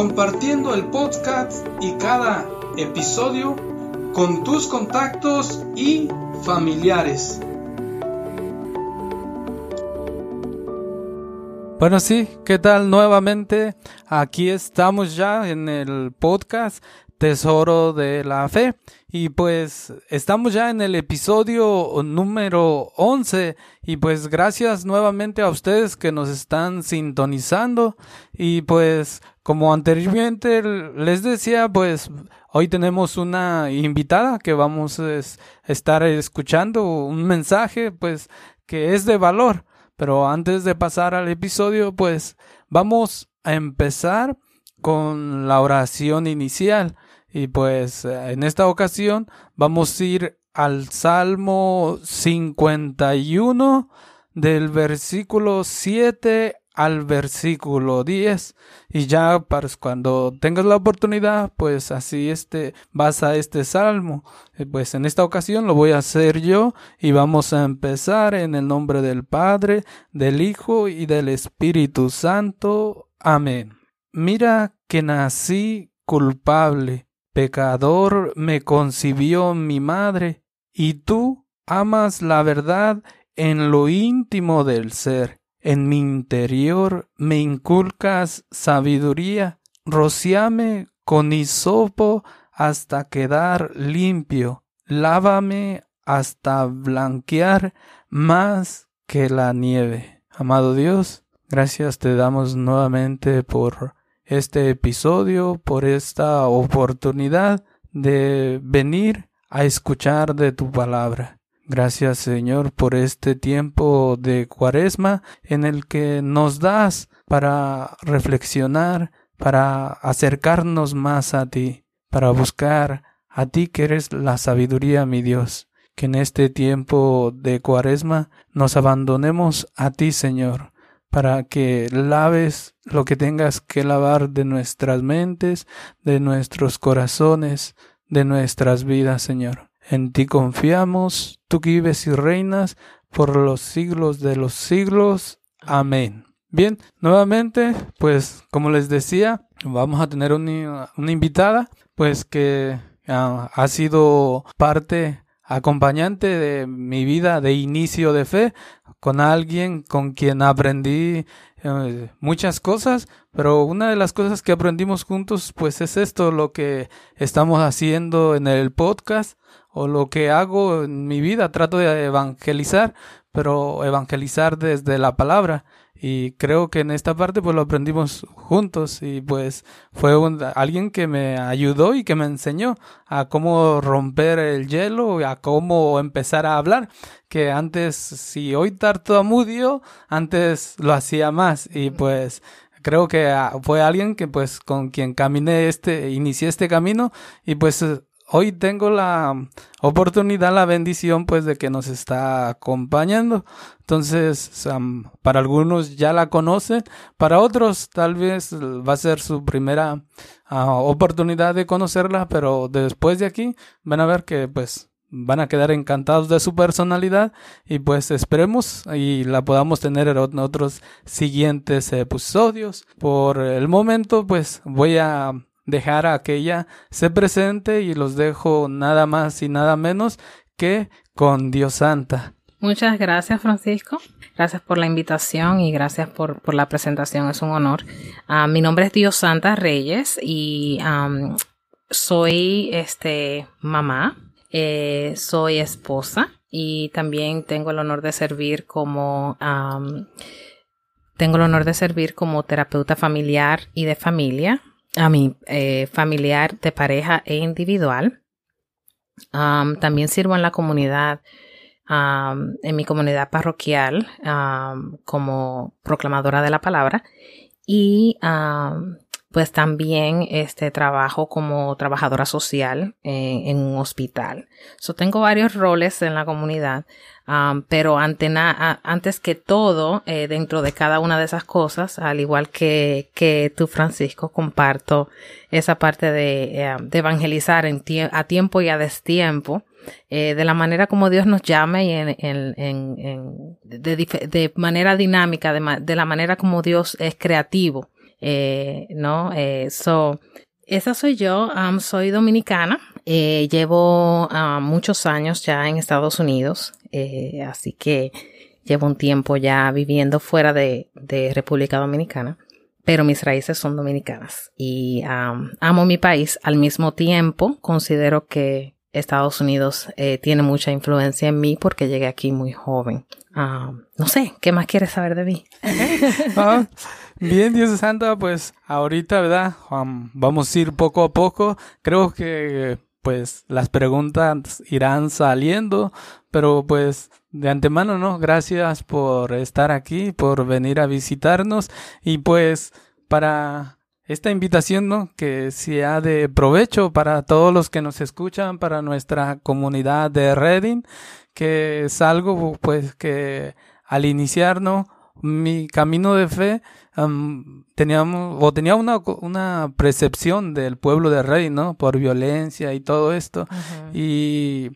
compartiendo el podcast y cada episodio con tus contactos y familiares. Bueno, sí, ¿qué tal nuevamente? Aquí estamos ya en el podcast Tesoro de la Fe. Y pues estamos ya en el episodio número 11 y pues gracias nuevamente a ustedes que nos están sintonizando y pues como anteriormente les decía pues hoy tenemos una invitada que vamos a estar escuchando un mensaje pues que es de valor. Pero antes de pasar al episodio pues vamos a empezar con la oración inicial. Y pues eh, en esta ocasión vamos a ir al Salmo 51 del versículo 7 al versículo 10 y ya para cuando tengas la oportunidad pues así este vas a este salmo. Pues en esta ocasión lo voy a hacer yo y vamos a empezar en el nombre del Padre del Hijo y del Espíritu Santo. Amén. Mira que nací culpable Pecador me concibió mi madre, y tú amas la verdad en lo íntimo del ser. En mi interior me inculcas sabiduría, rociame con hisopo hasta quedar limpio, lávame hasta blanquear más que la nieve. Amado Dios, gracias te damos nuevamente por este episodio, por esta oportunidad de venir a escuchar de tu palabra. Gracias Señor por este tiempo de cuaresma en el que nos das para reflexionar, para acercarnos más a ti, para buscar a ti que eres la sabiduría, mi Dios. Que en este tiempo de cuaresma nos abandonemos a ti, Señor, para que laves lo que tengas que lavar de nuestras mentes, de nuestros corazones, de nuestras vidas, Señor. En ti confiamos, tú que vives y reinas por los siglos de los siglos. Amén. Bien, nuevamente, pues como les decía, vamos a tener una, invitada, pues que ah, ha sido parte acompañante de mi vida de inicio de fe, con alguien con quien aprendí eh, muchas cosas, pero una de las cosas que aprendimos juntos pues es esto, lo que estamos haciendo en el podcast o lo que hago en mi vida, trato de evangelizar, pero evangelizar desde la palabra. Y creo que en esta parte pues lo aprendimos juntos y pues fue alguien que me ayudó y que me enseñó a cómo romper el hielo, a cómo empezar a hablar, que antes si hoy tartamudio, antes lo hacía más y pues creo que ah, fue alguien que pues con quien caminé este, inicié este camino y pues hoy tengo la oportunidad, la bendición, pues, de que nos está acompañando. Entonces, para algunos ya la conocen, para otros tal vez va a ser su primera ah, oportunidad de conocerla, pero después de aquí van a ver que, pues, van a quedar encantados de su personalidad y pues esperemos y la podamos tener en otros siguientes episodios. Por el momento, pues, voy a dejar a que ella se presente y los dejo nada más y nada menos que con Dios Santa. Muchas gracias Francisco, gracias por la invitación y gracias por, por la presentación, es un honor. Ah, mi nombre es Dios Santa Reyes y soy este mamá, eh, soy esposa y también tengo el honor de servir como tengo el honor de servir como terapeuta familiar y de familia, a mi eh, familiar de pareja e individual. también sirvo en la comunidad, en mi comunidad parroquial como proclamadora de la palabra y pues también este trabajo como trabajadora social eh, en un hospital. So, tengo varios roles en la comunidad, um, pero antes que todo, eh, dentro de cada una de esas cosas, al igual que, que tú, Francisco, comparto esa parte de, eh, evangelizar en a tiempo y a destiempo. de la manera como Dios nos llame y en, en, de, de, manera dinámica, de, de la manera como Dios es creativo eh, ¿no? Eh, so, esa soy yo, um, soy dominicana, eh, llevo uh, muchos años ya en Estados Unidos, eh, así que llevo un tiempo ya viviendo fuera de, de República Dominicana, pero mis raíces son dominicanas y um, amo mi país. Al mismo tiempo, considero que Estados Unidos eh, tiene mucha influencia en mí porque llegué aquí muy joven. Ah, no sé, ¿qué más quieres saber de mí? Ah, bien, Dios Santa, pues ahorita, ¿verdad? vamos a ir poco a poco. Creo que pues las preguntas irán saliendo, pero pues de antemano, ¿no? Gracias por estar aquí, por venir a visitarnos y pues para esta invitación, ¿no? Que sea de provecho para todos los que nos escuchan, para nuestra comunidad de Reading, que es algo, pues, que al iniciar, ¿no? Mi camino de fe, teníamos, o tenía una, una percepción del pueblo de Reading, ¿no? Por violencia y todo esto. y,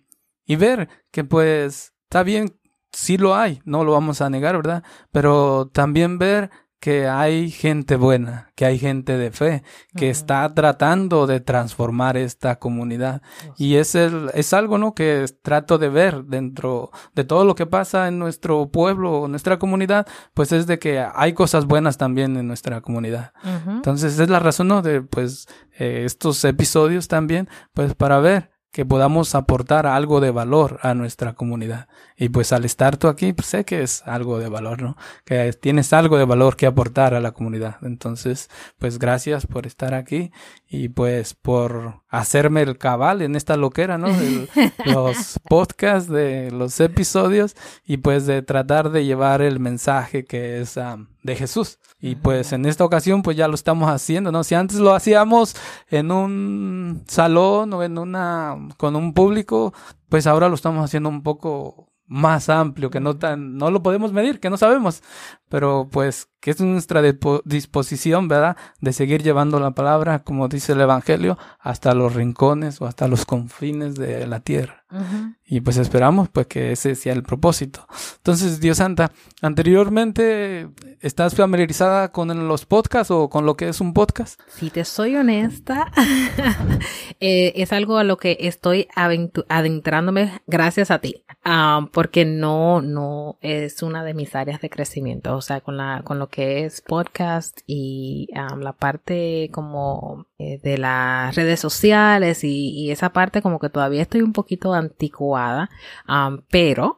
y ver que, pues, está bien, sí lo hay, no lo vamos a negar, ¿verdad? Pero también ver que hay gente buena, que hay gente de fe, que está tratando de transformar esta comunidad. Y es, el, es algo, ¿no? Que trato de ver dentro de todo lo que pasa en nuestro pueblo o nuestra comunidad, pues es de que hay cosas buenas también en nuestra comunidad. Entonces es la razón, ¿no? De, pues, eh, estos episodios también, pues, para ver que podamos aportar algo de valor a nuestra comunidad. Y pues al estar tú aquí, pues sé que es algo de valor, ¿no? Que tienes algo de valor que aportar a la comunidad. Entonces, pues gracias por estar aquí y pues por hacerme el cabal en esta loquera, ¿no? Los podcasts, de los episodios y pues de tratar de llevar el mensaje que es de Jesús. Y pues en esta ocasión pues ya lo estamos haciendo, ¿no? Si antes lo hacíamos en un salón o en una con un público, pues ahora lo estamos haciendo un poco más amplio, que no tan, no lo podemos medir, que no sabemos, pero pues que es nuestra disposición, ¿verdad? De seguir llevando la palabra, como dice el Evangelio, hasta los rincones o hasta los confines de la tierra. Y pues esperamos pues que ese sea el propósito. Entonces, Dios Santa, anteriormente, ¿estás familiarizada con los podcasts o con lo que es un podcast? Si te soy honesta, eh, es algo a lo que estoy adentrándome gracias a ti, ah, porque no, no es una de mis áreas de crecimiento, sea, con la, con lo que es podcast y la parte como eh, de las redes sociales y, esa parte como que todavía estoy un poquito anticuada, pero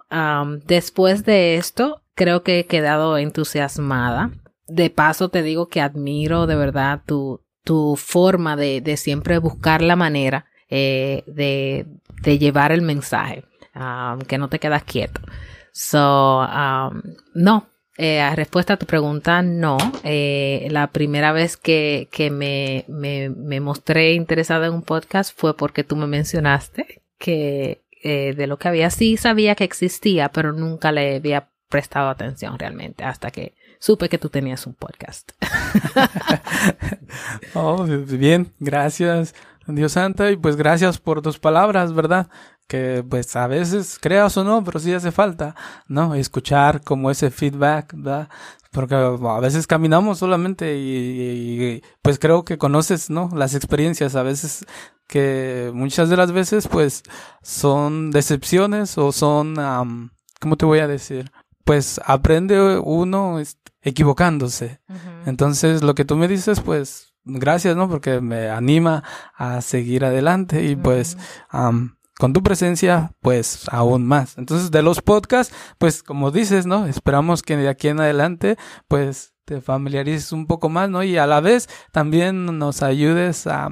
después de esto creo que he quedado entusiasmada. De paso te digo que admiro de verdad tu, tu forma de, de siempre buscar la manera eh, de, de llevar el mensaje, que no te quedas quieto. So, no, eh, a respuesta a tu pregunta, no. Eh, la primera vez que, que me, me, me, mostré interesada en un podcast fue porque tú me mencionaste que eh, de lo que había sí sabía que existía, pero nunca le había prestado atención realmente hasta que supe que tú tenías un podcast. oh, bien, gracias, Dios Santa, y pues gracias por tus palabras, ¿verdad? Que pues a veces creas o no, pero sí hace falta, ¿no? Escuchar como ese feedback, ¿verdad? Porque a veces caminamos solamente y, pues creo que conoces, ¿no? Las experiencias a veces que muchas de las veces pues son decepciones o son, um, ¿cómo te voy a decir? Pues aprende uno equivocándose. Entonces lo que tú me dices pues gracias, ¿no? Porque me anima a seguir adelante y pues con tu presencia, pues aún más. Entonces, de los podcasts, pues como dices, ¿no? Esperamos que de aquí en adelante, pues te familiarices un poco más, ¿no? Y a la vez también nos ayudes a,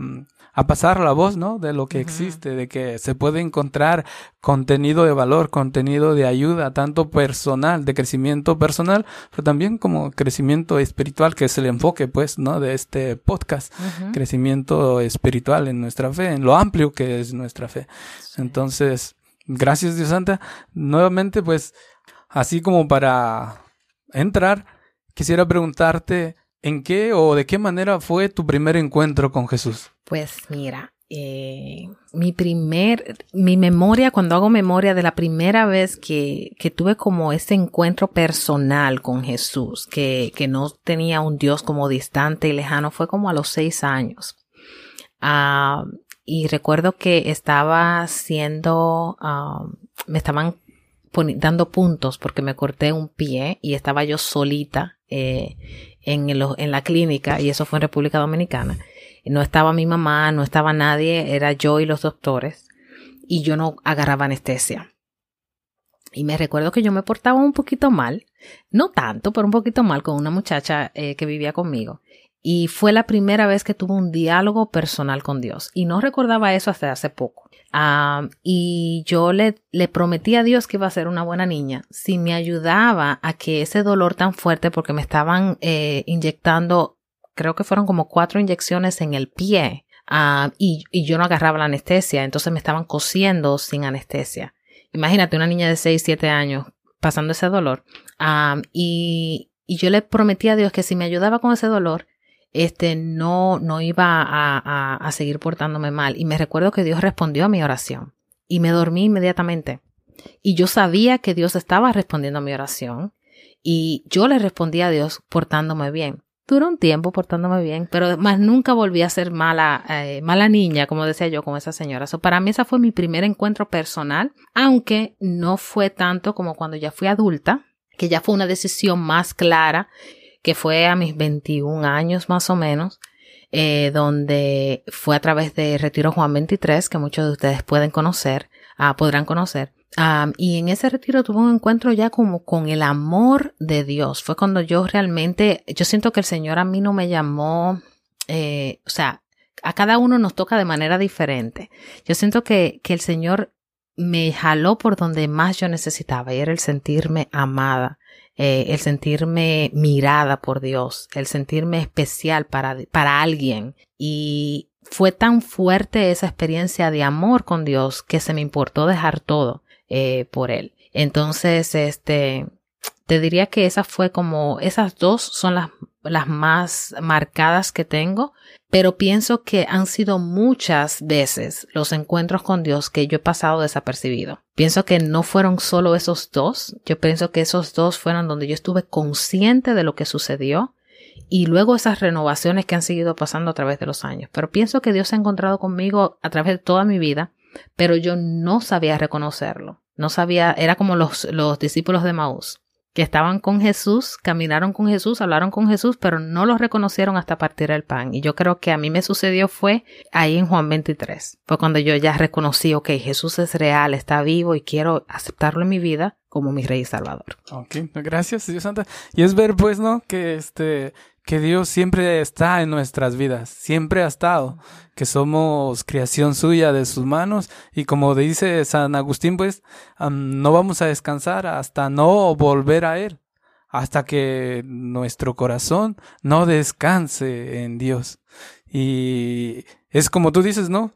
a pasar la voz, ¿no? De lo que existe, de que se puede encontrar contenido de valor, contenido de ayuda, tanto personal, de crecimiento personal, pero también como crecimiento espiritual, que es el enfoque, pues, ¿no? De este podcast. Crecimiento espiritual en nuestra fe, en lo amplio que es nuestra fe. Entonces, gracias Dios Santa. Nuevamente, pues, así como para entrar, quisiera preguntarte, ¿En qué o de qué manera fue tu primer encuentro con Jesús? Pues mira, eh, mi primer, mi memoria, cuando hago memoria de la primera vez que, que tuve como ese encuentro personal con Jesús, que, que no tenía un Dios como distante y lejano, fue como a los seis años. Ah, y recuerdo que estaba haciendo, ah, me estaban dando puntos porque me corté un pie y estaba yo solita eh, en, en la clínica y eso fue en República Dominicana. No estaba mi mamá, no estaba nadie, era yo y los doctores y yo no agarraba anestesia. Y me recuerdo que yo me portaba un poquito mal, no tanto, pero un poquito mal con una muchacha eh, que vivía conmigo. Y fue la primera vez que tuve un diálogo personal con Dios. Y no recordaba eso hasta hace poco. Y yo le, le prometí a Dios que iba a ser una buena niña si me ayudaba a que ese dolor tan fuerte, porque me estaban eh, inyectando, creo que fueron como cuatro inyecciones en el pie, y, y, yo no agarraba la anestesia, entonces me estaban cosiendo sin anestesia. Imagínate una niña de 6, 7 años pasando ese dolor. Y, y yo le prometí a Dios que si me ayudaba con ese dolor, este, no, no iba a, a, a seguir portándome mal. Y me recuerdo que Dios respondió a mi oración y me dormí inmediatamente. Y yo sabía que Dios estaba respondiendo a mi oración y yo le respondí a Dios portándome bien. Duró un tiempo portándome bien, pero más nunca volví a ser mala, eh, mala niña, como decía yo, con esa señora. So, para mí esa fue mi primer encuentro personal, aunque no fue tanto como cuando ya fui adulta, que ya fue una decisión más clara que fue a mis 21 años más o menos, eh, donde fue a través de Retiro Juan 23, que muchos de ustedes pueden conocer, ah, podrán conocer. y en ese retiro tuve un encuentro ya como con el amor de Dios. Fue cuando yo realmente, yo siento que el Señor a mí no me llamó, eh, o sea, a cada uno nos toca de manera diferente. Yo siento que, que el Señor me jaló por donde más yo necesitaba y era el sentirme amada, eh, el sentirme mirada por Dios, el sentirme especial para, para alguien. Y fue tan fuerte esa experiencia de amor con Dios que se me importó dejar todo eh, por Él. Entonces, este, te diría que esa fue como, esas dos son las, las más marcadas que tengo, pero pienso que han sido muchas veces los encuentros con Dios que yo he pasado desapercibido. Pienso que no fueron solo esos dos, yo pienso que esos dos fueron donde yo estuve consciente de lo que sucedió y luego esas renovaciones que han seguido pasando a través de los años. Pero pienso que Dios se ha encontrado conmigo a través de toda mi vida, pero yo no sabía reconocerlo. No sabía, era como los, los discípulos de Maús que estaban con Jesús, caminaron con Jesús, hablaron con Jesús, pero no los reconocieron hasta partir el pan. Y yo creo que a mí me sucedió fue ahí en Juan 23. Fue cuando yo ya reconocí, ok, Jesús es real, está vivo y quiero aceptarlo en mi vida como mi Rey y Salvador. Ok, gracias Dios Santa. Y es ver pues, ¿no? Que este, que Dios siempre está en nuestras vidas, siempre ha estado, que somos creación suya de sus manos y como dice San Agustín, pues no vamos a descansar hasta no volver a Él, hasta que nuestro corazón no descanse en Dios. Y es como tú dices, ¿no?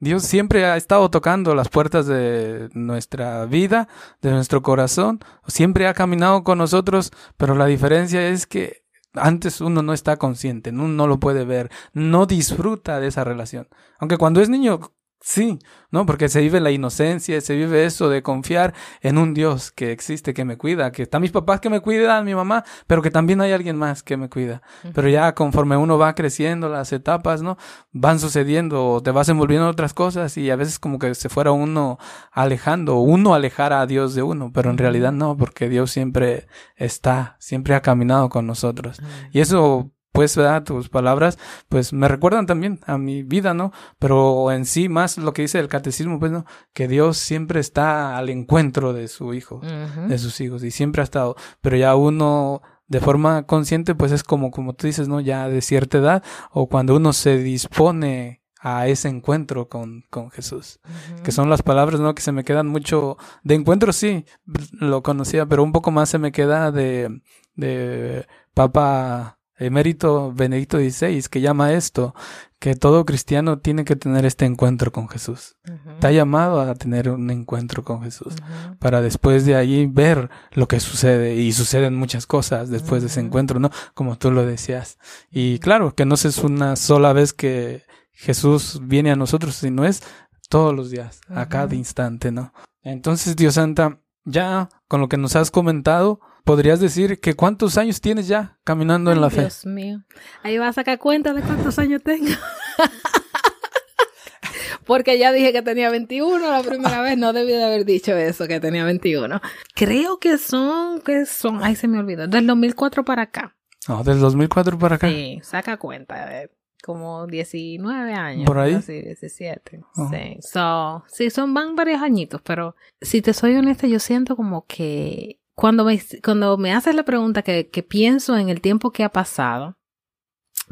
Dios siempre ha estado tocando las puertas de nuestra vida, de nuestro corazón, siempre ha caminado con nosotros, pero la diferencia es que antes uno no está consciente, uno no lo puede ver, no disfruta de esa relación. Aunque cuando es niño Sí, ¿no? Porque se vive la inocencia, se vive eso de confiar en un Dios que existe, que me cuida, que están mis papás que me cuidan, mi mamá, pero que también hay alguien más que me cuida. Pero ya conforme uno va creciendo, las etapas, ¿no? Van sucediendo, te vas envolviendo en otras cosas y a veces como que se fuera uno alejando, uno alejara a Dios de uno, pero en realidad no, porque Dios siempre está, siempre ha caminado con nosotros. Y eso después, ¿verdad? Tus palabras, pues me recuerdan también a mi vida, ¿no? Pero en sí, más lo que dice el catecismo, pues, ¿no? Que Dios siempre está al encuentro de su hijo, de sus hijos, y siempre ha estado. Pero ya uno de forma consciente, pues es como, como tú dices, ¿no? Ya de cierta edad, o cuando uno se dispone a ese encuentro con, con Jesús. Que son las palabras, ¿no? Que se me quedan mucho de encuentro, sí, lo conocía, pero un poco más se me queda de, de Papa Emérito Benedicto XVI, que llama esto, que todo cristiano tiene que tener este encuentro con Jesús. Está llamado a tener un encuentro con Jesús, para después de ahí ver lo que sucede, y suceden muchas cosas después de ese encuentro, ¿no? Como tú lo decías. Y claro, que no es una sola vez que Jesús viene a nosotros, sino es todos los días, a cada instante, ¿no? Entonces, Dios Santa, ya con lo que nos has comentado, podrías decir que cuántos años tienes ya caminando en la fe. Dios mío. Ahí vas a sacar cuenta de cuántos años tengo. Porque ya dije que tenía 21 la primera vez, no debí de haber dicho eso, que tenía 21. Creo que son, que son, ay se me olvidó, del 2004 para acá. No, del 2004 para acá. Sí, saca cuenta. De, como 19 años. ¿Por ahí? Sí, 17. Sí. So, sí, son van varios añitos, pero si te soy honesta, yo siento como que cuando me, cuando me haces la pregunta que, que pienso en el tiempo que ha pasado,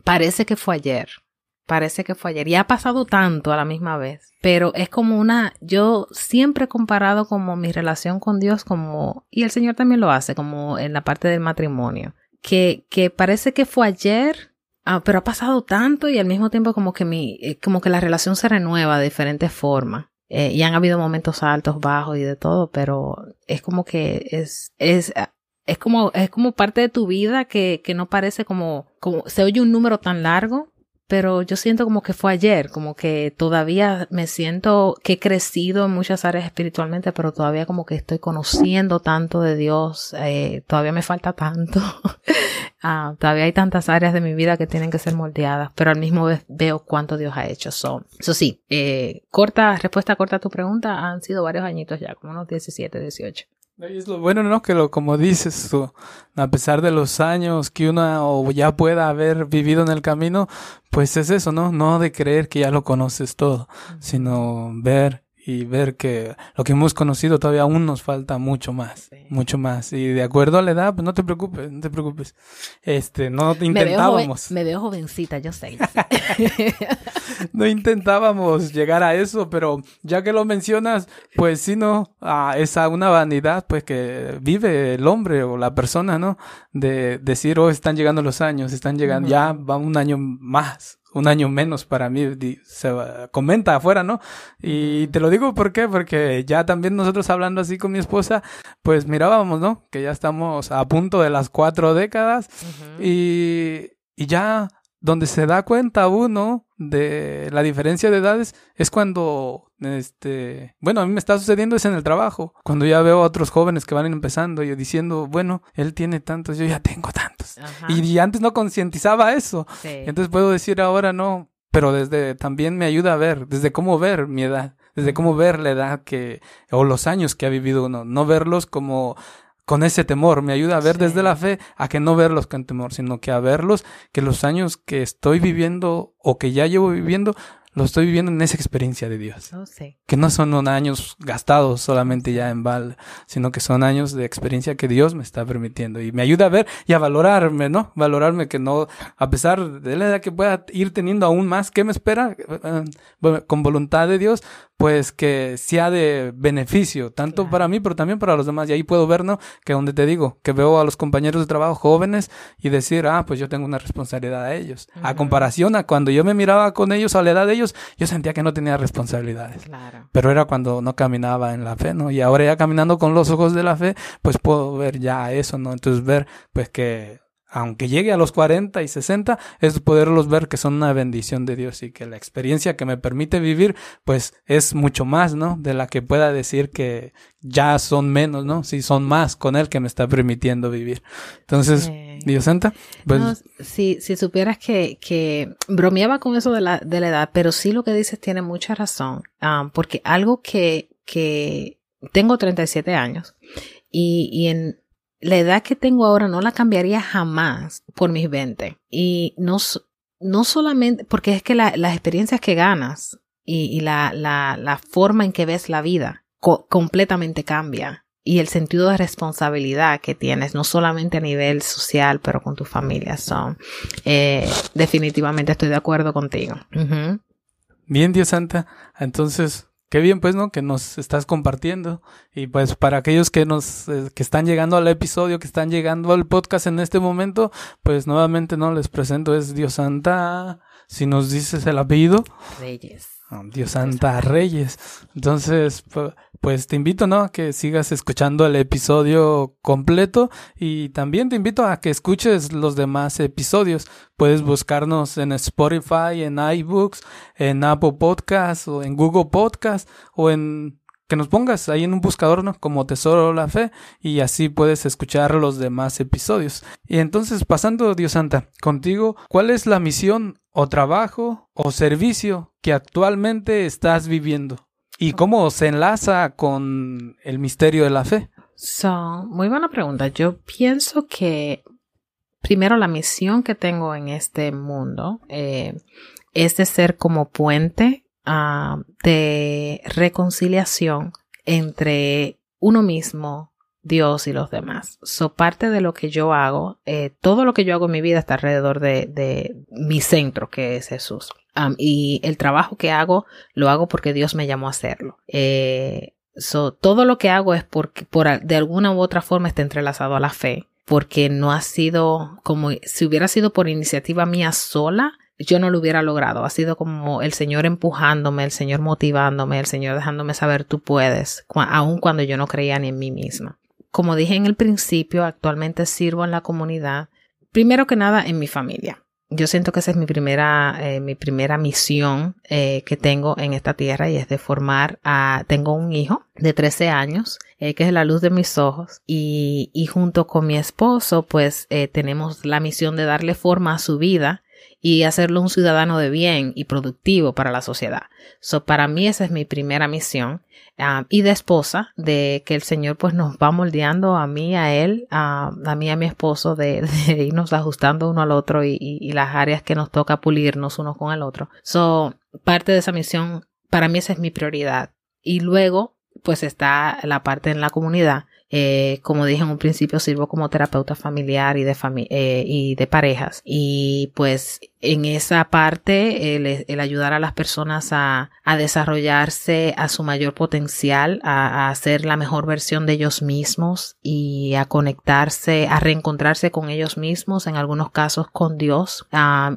parece que fue ayer. Parece que fue ayer. Y ha pasado tanto a la misma vez. Pero es como una, yo siempre he comparado como mi relación con Dios como, y el Señor también lo hace, como en la parte del matrimonio. Que, que parece que fue ayer, Ah, pero ha pasado tanto y al mismo tiempo como que mi, eh, como que la relación se renueva de diferentes formas. Eh, y han habido momentos altos, bajos y de todo, pero es como que es, es, es como, es como parte de tu vida que, que no parece como, como, se oye un número tan largo, pero yo siento como que fue ayer, como que todavía me siento que he crecido en muchas áreas espiritualmente, pero todavía como que estoy conociendo tanto de Dios, eh, todavía me falta tanto, ah, todavía hay tantas áreas de mi vida que tienen que ser moldeadas, pero al mismo vez veo cuánto Dios ha hecho. Eso sí, eh, corta, respuesta corta a tu pregunta, han sido varios añitos ya, como unos 17, 18. Es lo bueno, ¿no? Que lo, como dices tú, a pesar de los años que uno ya pueda haber vivido en el camino, pues es eso, ¿no? No de creer que ya lo conoces todo, sino ver y ver que lo que hemos conocido todavía aún nos falta mucho más, mucho más. Y de acuerdo a la edad, pues no te preocupes, no te preocupes. Este, no intentábamos. Me veo, jovencita, yo sé. no intentábamos llegar a eso, pero ya que lo mencionas, pues sí, no, a esa una vanidad, pues que vive el hombre o la persona, ¿no? De decir, oh, están llegando los años, están llegando, ya va un año más, un año menos para mí, se comenta afuera, ¿no? Y te lo digo ¿por qué? porque ya también nosotros hablando así con mi esposa, pues mirábamos, ¿no? Que ya estamos a punto de las cuatro décadas y, y ya donde se da cuenta uno de la diferencia de edades es cuando, este, bueno, a mí me está sucediendo es en el trabajo, cuando ya veo a otros jóvenes que van empezando y diciendo, bueno, él tiene tantos, yo ya tengo tantos. Y, antes no concientizaba eso. Entonces puedo decir ahora no, pero desde también me ayuda a ver, desde cómo ver mi edad, desde cómo ver la edad que, o los años que ha vivido uno, no verlos como con ese temor, me ayuda a ver desde la fe, a que no verlos con temor, sino que a verlos que los años que estoy viviendo o que ya llevo viviendo lo estoy viviendo en esa experiencia de Dios. Oh, que no son años gastados solamente ya en bal, sino que son años de experiencia que Dios me está permitiendo. Y me ayuda a ver y a valorarme, ¿no? Valorarme que no, a pesar de la edad que pueda ir teniendo aún más, ¿qué me espera? Eh, con voluntad de Dios, pues que sea de beneficio, tanto para mí, pero también para los demás. Y ahí puedo ver, ¿no? Que donde te digo, que veo a los compañeros de trabajo jóvenes y decir, ah, pues yo tengo una responsabilidad a ellos. A comparación a cuando yo me miraba con ellos a la edad de ellos, yo sentía que no tenía responsabilidades. Claro. Pero era cuando no caminaba en la fe, ¿no? Y ahora ya caminando con los ojos de la fe, pues puedo ver ya eso, ¿no? Entonces ver, pues que aunque llegue a los 40 y 60, es poderlos ver que son una bendición de Dios y que la experiencia que me permite vivir, pues es mucho más, ¿no? De la que pueda decir que ya son menos, ¿no? Si son más con Él que me está permitiendo vivir. Entonces, Dios Santa, pues... si, si supieras que, que bromeaba con eso de la, de la edad, pero sí lo que dices tiene mucha razón, ah, porque algo que, que tengo 37 años y, y en la edad que tengo ahora no la cambiaría jamás por mis 20. Y no, no solamente, porque es que las experiencias que ganas y, la, la, la, forma en que ves la vida completamente cambia. Y el sentido de responsabilidad que tienes, no solamente a nivel social, pero con tu familia. son eh, definitivamente estoy de acuerdo contigo. Bien, Dios Santa. Entonces, Qué bien, pues, ¿no? Que nos estás compartiendo. Y pues para aquellos que nos, eh, que están llegando al episodio, que están llegando al podcast en este momento, pues nuevamente, ¿no? Les presento, es Dios Santa. Si nos dices el apellido. Reyes. Dios Santa Reyes. Entonces, pues te invito, ¿no? A que sigas escuchando el episodio completo y también te invito a que escuches los demás episodios. Puedes buscarnos en Spotify, en iBooks, en Apple Podcasts o en Google Podcasts o en que nos pongas ahí en un buscador, ¿no? Como Tesoro la Fe, y así puedes escuchar los demás episodios. Y entonces, pasando, Dios Santa, contigo, ¿cuál es la misión o trabajo o servicio que actualmente estás viviendo? ¿Y cómo se enlaza con el misterio de la fe? So, muy buena pregunta. Yo pienso que primero la misión que tengo en este mundo eh, es de ser como puente Ah, de reconciliación entre uno mismo, Dios y los demás. So, parte de lo que yo hago, eh, todo lo que yo hago en mi vida está alrededor de, mi centro, que es Jesús. y el trabajo que hago, lo hago porque Dios me llamó a hacerlo. Eh, so, todo lo que hago es porque por, de alguna u otra forma está entrelazado a la fe, porque no ha sido como si hubiera sido por iniciativa mía sola, yo no lo hubiera logrado. Ha sido como el Señor empujándome, el Señor motivándome, el Señor dejándome saber tú puedes, aun cuando yo no creía ni en mí misma. Como dije en el principio, actualmente sirvo en la comunidad, primero que nada en mi familia. Yo siento que esa es mi primera, eh, mi primera misión eh, que tengo en esta tierra y es de formar a, tengo un hijo de 13 años, eh, que es la luz de mis ojos y, y junto con mi esposo pues tenemos la misión de darle forma a su vida y hacerlo un ciudadano de bien y productivo para la sociedad. So, para mí esa es mi primera misión ah, y de esposa, de que el Señor pues nos va moldeando a mí, a Él, a, mí, a mi esposo, de, irnos ajustando uno al otro y, las áreas que nos toca pulirnos uno con el otro. So, parte de esa misión, para mí esa es mi prioridad. Y luego, pues está la parte en la comunidad eh, como dije en un principio, sirvo como terapeuta familiar y de, eh, y de parejas. Y pues en esa parte, el, ayudar a las personas a, desarrollarse a su mayor potencial, a, hacer la mejor versión de ellos mismos y a conectarse, a reencontrarse con ellos mismos, en algunos casos con Dios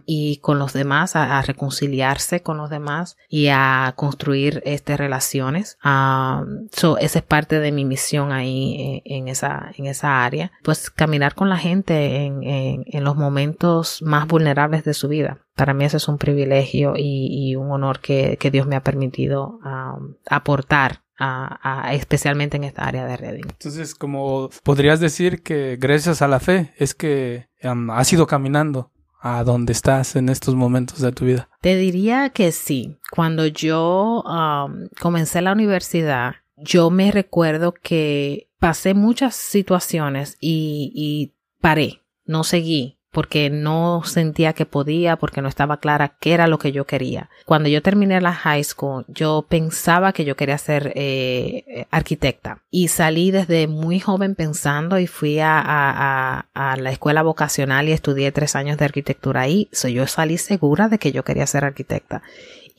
y con los demás, a, reconciliarse con los demás y a construir este, relaciones. esa es parte de mi misión ahí eh, en, esa, en esa área. Pues caminar con la gente en, en los momentos más vulnerables de su vida. Para mí ese es un privilegio y, un honor que, Dios me ha permitido um, aportar a, especialmente en esta área de Reading. Entonces, como podrías decir que gracias a la fe es que um, has ido caminando a donde estás en estos momentos de tu vida. Te diría que sí. Cuando yo um, comencé la universidad, yo me recuerdo que pasé muchas situaciones y paré, no seguí porque no sentía que podía, porque no estaba clara qué era lo que yo quería. Cuando yo terminé la high school, yo pensaba que yo quería ser eh, arquitecta y salí desde muy joven pensando y fui a, a, a, la escuela vocacional y estudié tres años de arquitectura ahí. So, yo salí segura de que yo quería ser arquitecta.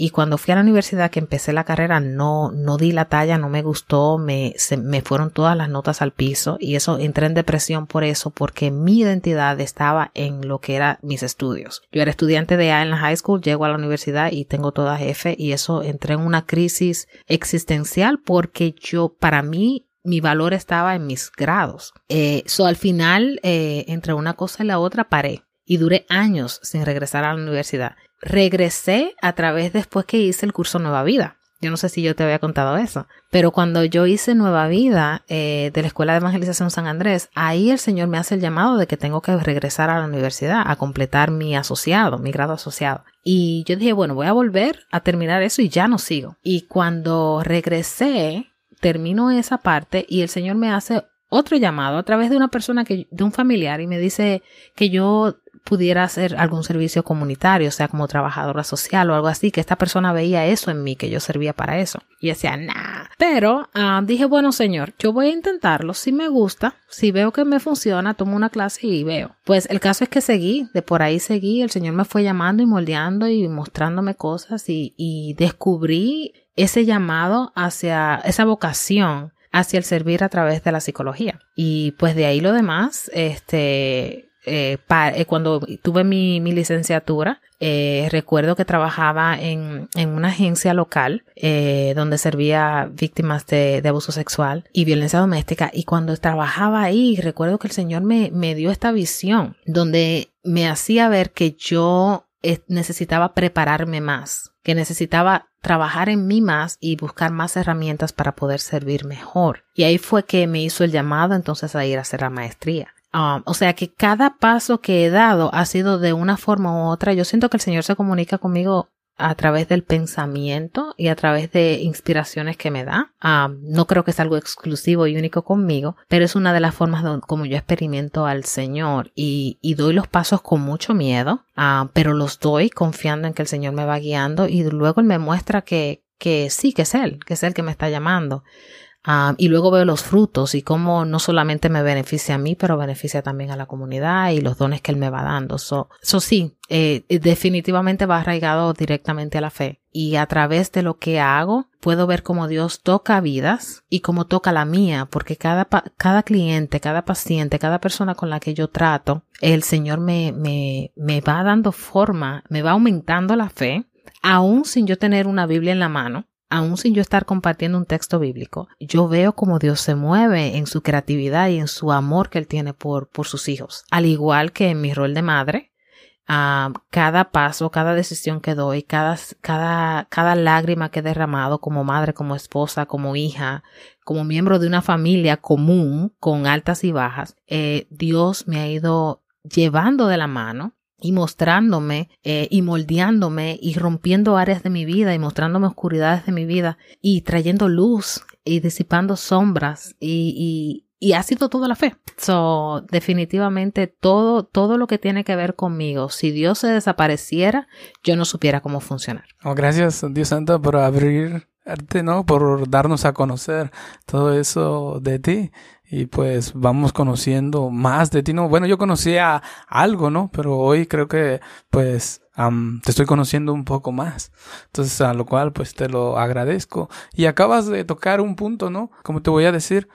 Y cuando fui a la universidad que empecé la carrera, no, no di la talla, no me gustó, me, se, me fueron todas las notas al piso y eso entré en depresión por eso, porque mi identidad estaba en lo que era mis estudios. Yo era estudiante de A en la high school, llego a la universidad y tengo toda F y eso entré en una crisis existencial porque yo, para mí, mi valor estaba en mis grados. Eh, so al final, eh, entre una cosa y la otra, paré y duré años sin regresar a la universidad regresé a través después que hice el curso Nueva Vida. Yo no sé si yo te había contado eso, pero cuando yo hice Nueva Vida eh, de la Escuela de Evangelización San Andrés, ahí el Señor me hace el llamado de que tengo que regresar a la universidad a completar mi asociado, mi grado asociado. Y yo dije, bueno, voy a volver a terminar eso y ya no sigo. Y cuando regresé, termino esa parte y el Señor me hace otro llamado a través de una persona que, de un familiar y me dice que yo pudiera hacer algún servicio comunitario, o sea, como trabajadora social o algo así, que esta persona veía eso en mí, que yo servía para eso. Y decía, nah. Pero ah, dije, bueno, señor, yo voy a intentarlo. Si me gusta, si veo que me funciona, tomo una clase y veo. Pues el caso es que seguí, de por ahí seguí, el Señor me fue llamando y moldeando y mostrándome cosas y, y descubrí ese llamado hacia esa vocación hacia el servir a través de la psicología. Y pues de ahí lo demás, este, eh, eh, cuando tuve mi, licenciatura, eh, recuerdo que trabajaba en, una agencia local donde servía víctimas de, abuso sexual y violencia doméstica. Y cuando trabajaba ahí, recuerdo que el Señor me, me dio esta visión donde me hacía ver que yo necesitaba prepararme más, que necesitaba trabajar en mí más y buscar más herramientas para poder servir mejor. Y ahí fue que me hizo el llamado entonces a ir a hacer la maestría. Um, o sea que cada paso que he dado ha sido de una forma u otra. Yo siento que el Señor se comunica conmigo a través del pensamiento y a través de inspiraciones que me da. Um, no creo que es algo exclusivo y único conmigo, pero es una de las formas como yo experimento al Señor y, doy los pasos con mucho miedo, uh, pero los doy confiando en que el Señor me va guiando y luego me muestra que, que sí, que es Él, que es Él que me está llamando. Um, y luego veo los frutos y cómo no solamente me beneficia a mí, pero beneficia también a la comunidad y los dones que él me va dando. Eso so, sí, eh, definitivamente va arraigado directamente a la fe. Y a través de lo que hago, puedo ver cómo Dios toca vidas y cómo toca la mía, porque cada, cada cliente, cada paciente, cada persona con la que yo trato, el Señor me, me, me va dando forma, me va aumentando la fe, aún sin yo tener una Biblia en la mano aún sin yo estar compartiendo un texto bíblico, yo veo cómo Dios se mueve en su creatividad y en su amor que Él tiene por, por sus hijos. Al igual que en mi rol de madre, uh, cada paso, cada decisión que doy, cada, cada, cada lágrima que he derramado como madre, como esposa, como hija, como miembro de una familia común con altas y bajas, eh, Dios me ha ido llevando de la mano y mostrándome eh, y moldeándome y rompiendo áreas de mi vida y mostrándome oscuridades de mi vida y trayendo luz y disipando sombras y, y, ha sido toda la fe. So, definitivamente todo, todo lo que tiene que ver conmigo, si Dios se desapareciera, yo no supiera cómo funcionar. Oh, gracias, Dios Santo, por abrir ¿no? Por darnos a conocer todo eso de ti y pues vamos conociendo más de ti, ¿no? Bueno, yo conocía algo, ¿no? Pero hoy creo que pues te estoy conociendo un poco más. Entonces, a lo cual pues te lo agradezco. Y acabas de tocar un punto, ¿no? Como te voy a decir,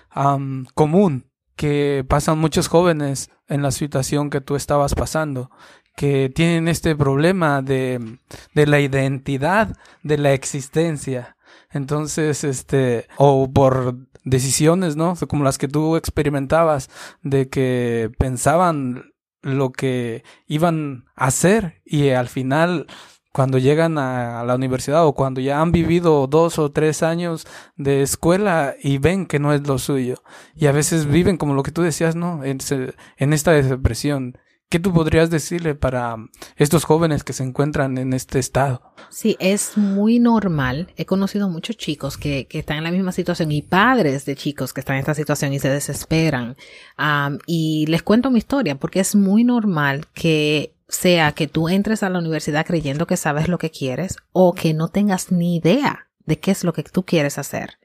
común, que pasan muchos jóvenes en la situación que tú estabas pasando que tienen este problema de, de la identidad, de la existencia. Entonces, este, o por decisiones, ¿no? Como las que tú experimentabas, de que pensaban lo que iban a hacer y al final cuando llegan a la universidad o cuando ya han vivido dos o tres años de escuela y ven que no es lo suyo. Y a veces viven como lo que tú decías, ¿no? En, en esta depresión. ¿Qué tú podrías decirle para estos jóvenes que se encuentran en este estado? Sí, es muy normal. He conocido muchos chicos que, que están en la misma situación y padres de chicos que están en esta situación y se desesperan. Y les cuento mi historia porque es muy normal que sea que tú entres a la universidad creyendo que sabes lo que quieres o que no tengas ni idea de qué es lo que tú quieres hacer.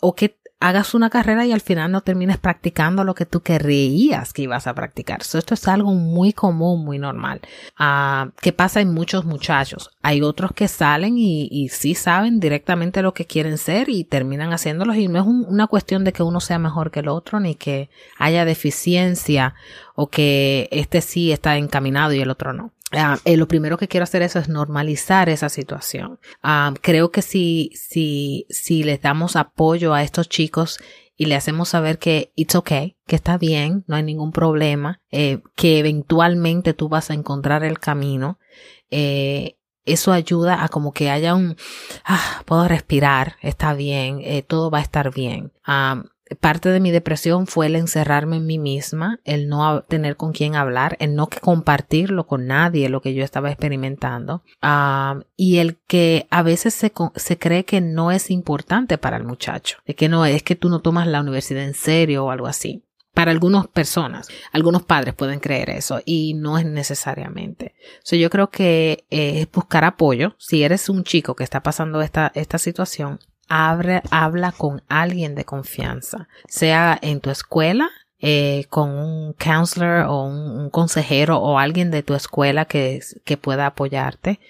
O que hagas una carrera y al final no termines practicando lo que tú creías que ibas a practicar. esto es algo muy común, muy normal, uh, que pasa en muchos muchachos. Hay otros que salen y, sí saben directamente lo que quieren ser y terminan haciéndolo y no es un, una cuestión de que uno sea mejor que el otro ni que haya deficiencia o que este sí está encaminado y el otro no. Uh, eh, lo primero que quiero hacer es normalizar esa situación. Uh, creo que si, si, si les damos apoyo a estos chicos y le hacemos saber que it's okay, que está bien, no hay ningún problema, eh, que eventualmente tú vas a encontrar el camino, eh, eso ayuda a como que haya un, ah, puedo respirar, está bien, todo va a estar bien. Um, parte de mi depresión fue el encerrarme en mí misma, el no tener con quién hablar, el no compartirlo con nadie, lo que yo estaba experimentando, y el que a veces se, se, cree que no es importante para el muchacho, de que no es que tú no tomas la universidad en serio o algo así. Para algunas personas, algunos padres pueden creer eso y no es necesariamente. So, yo creo que eh, es buscar apoyo. Si eres un chico que está pasando esta, esta situación, abre, habla con alguien de confianza, sea en tu escuela, eh, con un counselor o un, consejero o alguien de tu escuela que, que pueda apoyarte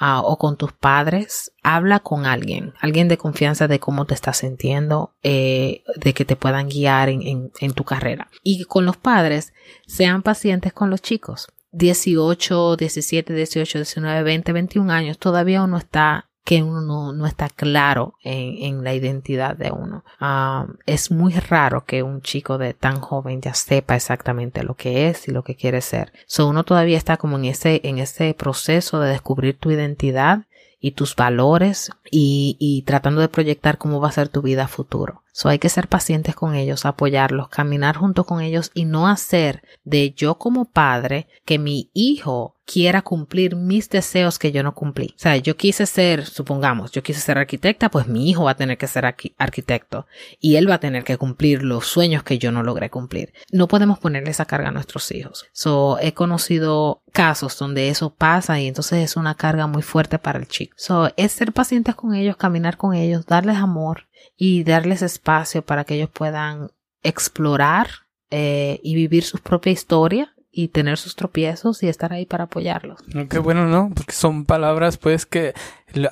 uh, o con tus padres, habla con alguien, alguien de confianza de cómo te estás sintiendo, eh, de que te puedan guiar en, en, en tu carrera. Y con los padres, sean pacientes con los chicos. 18, 17, 18, 19, 20, 21 años, todavía uno está que uno no, está claro en, la identidad de uno. Ah, es muy raro que un chico de tan joven ya sepa exactamente lo que es y lo que quiere ser. So uno todavía está como en ese, en ese proceso de descubrir tu identidad y tus valores y, y tratando de proyectar cómo va a ser tu vida futuro. So hay que ser pacientes con ellos, apoyarlos, caminar junto con ellos y no hacer de yo como padre que mi hijo quiera cumplir mis deseos que yo no cumplí. O sea, yo quise ser, supongamos, yo quise ser arquitecta, pues mi hijo va a tener que ser arquitecto y él va a tener que cumplir los sueños que yo no logré cumplir. No podemos ponerle esa carga a nuestros hijos. So, he conocido casos donde eso pasa y entonces es una carga muy fuerte para el chico. So, es ser pacientes con ellos, caminar con ellos, darles amor y darles espacio para que ellos puedan explorar eh, y vivir su propia historia y tener sus tropiezos y estar ahí para apoyarlos. Qué bueno, ¿no? Porque son palabras pues que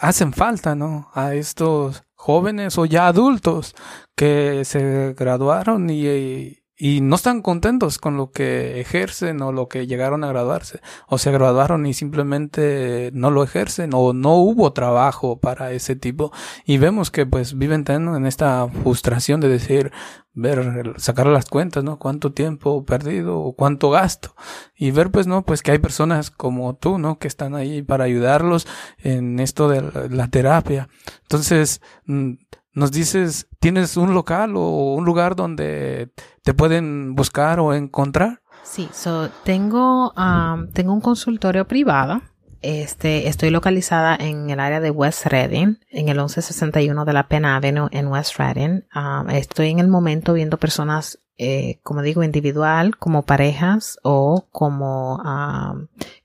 hacen falta, ¿no? A estos jóvenes o ya adultos que se graduaron y no están contentos con lo que ejercen o lo que llegaron a graduarse o se graduaron y simplemente no lo ejercen o no hubo trabajo para ese tipo. Y vemos que pues viven en esta frustración de decir ver sacar las cuentas no cuánto tiempo perdido o cuánto gasto y ver pues no pues que hay personas como tú no que están ahí para ayudarlos en esto de la terapia. Entonces mm, nos dices, ¿tienes un local o un lugar donde te pueden buscar o encontrar? Sí, so, tengo, um, tengo un consultorio privado. Este, estoy localizada en el área de West Reading, en el 1161 de la Penn Avenue en West Reading. Um, estoy en el momento viendo personas eh, como digo, individual, como parejas o como,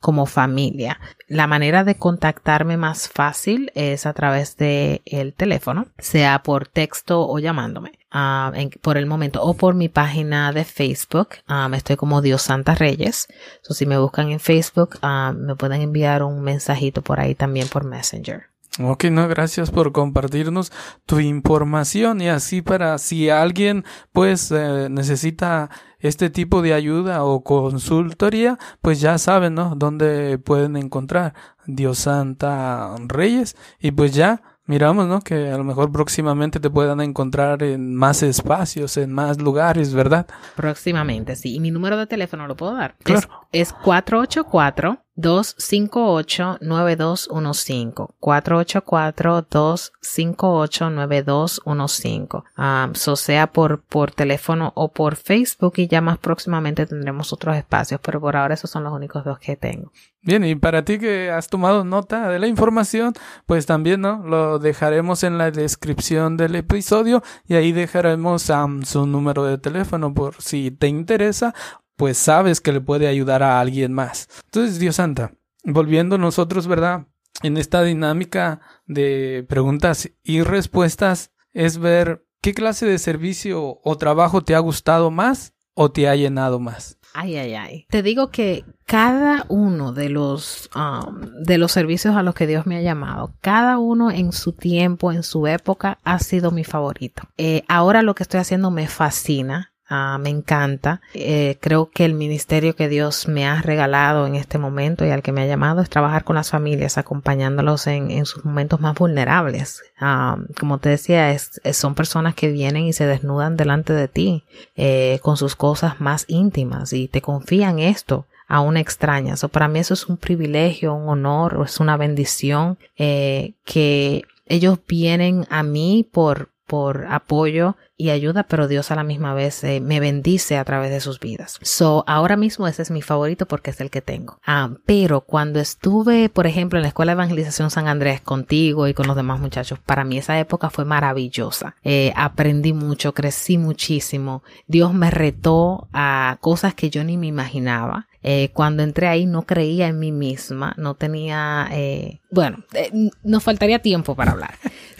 como familia. La manera de contactarme más fácil es a través de el teléfono, sea por texto o llamándome. por el momento o por mi página de Facebook estoy como Dios Santa Reyes so, si me buscan en Facebook me pueden enviar un mensajito por ahí también por Messenger Ok, no, gracias por compartirnos tu información y así para si alguien pues eh, necesita este tipo de ayuda o consultoría, pues ya saben, ¿no? Dónde pueden encontrar Dios Santa Reyes y pues ya miramos, ¿no? Que a lo mejor próximamente te puedan encontrar en más espacios, en más lugares, ¿verdad? Próximamente, sí. Y mi número de teléfono lo puedo dar. Claro. Es, es 484 258-9215. 484-258-9215. Um, so sea por, por teléfono o por Facebook y ya más próximamente tendremos otros espacios, pero por ahora esos son los únicos dos que tengo. Bien, y para ti que has tomado nota de la información, pues también, ¿no? Lo dejaremos en la descripción del episodio y ahí dejaremos um, su número de teléfono por si te interesa pues sabes que le puede ayudar a alguien más. Entonces, Dios Santa, volviendo nosotros, ¿verdad? En esta dinámica de preguntas y respuestas, es ver qué clase de servicio o trabajo te ha gustado más o te ha llenado más. Ay, ay, ay. Te digo que cada uno de los, um, de los servicios a los que Dios me ha llamado, cada uno en su tiempo, en su época, ha sido mi favorito. Eh, ahora lo que estoy haciendo me fascina. Ah, me encanta. Eh, creo que el ministerio que Dios me ha regalado en este momento y al que me ha llamado es trabajar con las familias, acompañándolos en, en sus momentos más vulnerables. Ah, como te decía, es, son personas que vienen y se desnudan delante de ti eh, con sus cosas más íntimas y te confían esto a una extraña. So, para mí eso es un privilegio, un honor, es una bendición eh, que ellos vienen a mí por por apoyo y ayuda, pero Dios a la misma vez eh, me bendice a través de sus vidas. So, ahora mismo ese es mi favorito porque es el que tengo. Ah, pero cuando estuve, por ejemplo, en la Escuela de Evangelización San Andrés contigo y con los demás muchachos, para mí esa época fue maravillosa. Eh, aprendí mucho, crecí muchísimo. Dios me retó a cosas que yo ni me imaginaba. Eh, cuando entré ahí no creía en mí misma, no tenía, eh, bueno, eh, nos faltaría tiempo para hablar.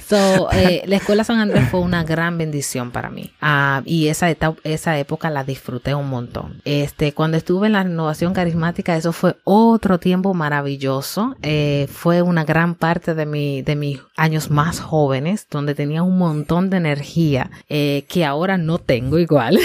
So, eh, la escuela San Andrés fue una gran bendición para mí. Ah, y esa, esa época la disfruté un montón. Este, cuando estuve en la renovación carismática, eso fue otro tiempo maravilloso. Eh, fue una gran parte de mi, de mis años más jóvenes, donde tenía un montón de energía, eh, que ahora no tengo igual.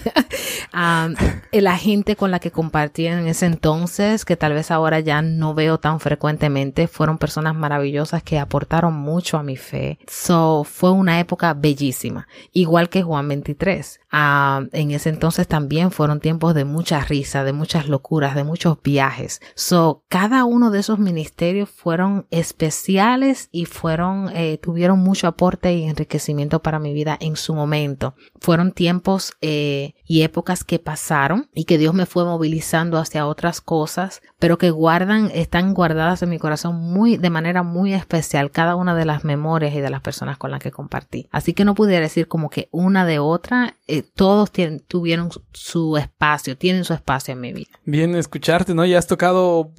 ah, la gente con la que compartí en ese entonces, que tal vez ahora ya no veo tan frecuentemente, fueron personas maravillosas que aportaron mucho a mi fe So, fue una época bellísima, igual que Juan 23. Ah, en ese entonces también fueron tiempos de mucha risa, de muchas locuras, de muchos viajes. So, cada uno de esos ministerios fueron especiales y fueron, eh, tuvieron mucho aporte y enriquecimiento para mi vida en su momento. Fueron tiempos eh, y épocas que pasaron y que Dios me fue movilizando hacia otras cosas, pero que guardan, están guardadas en mi corazón muy, de manera muy especial, cada una de las memorias y de las personas con las que compartí. Así que no pudiera decir como que una de otra, eh, todos tienen, tuvieron su espacio, tienen su espacio en mi vida. Bien escucharte, ¿no? Ya has tocado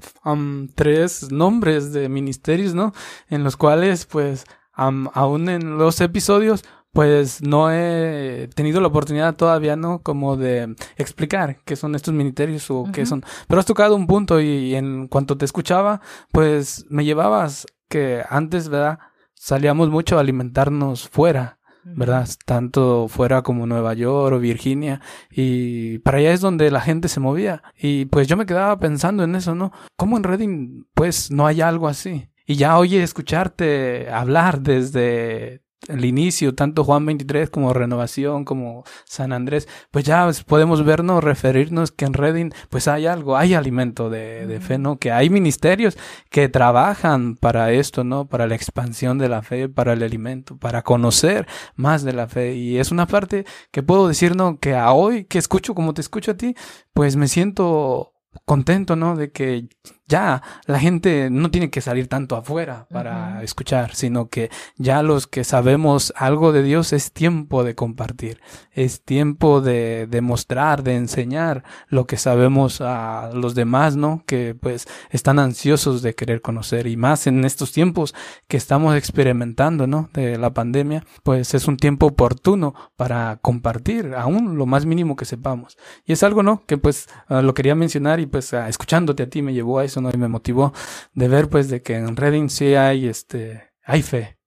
tres nombres de ministerios, ¿no? En los cuales, pues, aún en los episodios, pues no he tenido la oportunidad todavía, ¿no? Como de explicar qué son estos ministerios o qué son. Pero has tocado un punto y en cuanto te escuchaba, pues me llevabas que antes, ¿verdad? salíamos mucho a alimentarnos fuera, ¿verdad? Tanto fuera como Nueva York o Virginia. Y para allá es donde la gente se movía. Y pues yo me quedaba pensando en eso, ¿no? ¿Cómo en Reading pues no hay algo así? Y ya oye escucharte hablar desde el inicio, tanto Juan 23 como Renovación, como San Andrés, pues ya podemos vernos, referirnos que en Reading pues hay algo, hay alimento de, de, fe, ¿no? Que hay ministerios que trabajan para esto, ¿no? Para la expansión de la fe, para el alimento, para conocer más de la fe. Y es una parte que puedo decir, ¿no? Que a hoy que escucho como te escucho a ti, pues me siento contento, ¿no? De que ya la gente no tiene que salir tanto afuera para escuchar, sino que ya los que sabemos algo de Dios es tiempo de compartir, es tiempo de demostrar, de enseñar lo que sabemos a los demás, ¿no? Que pues están ansiosos de querer conocer y más en estos tiempos que estamos experimentando, ¿no? De la pandemia, pues es un tiempo oportuno para compartir aún lo más mínimo que sepamos. Y es algo, ¿no? Que pues ah, lo quería mencionar y pues ah, escuchándote a ti me llevó a eso y me motivó de ver pues de que en Reading sí hay este, hay fe,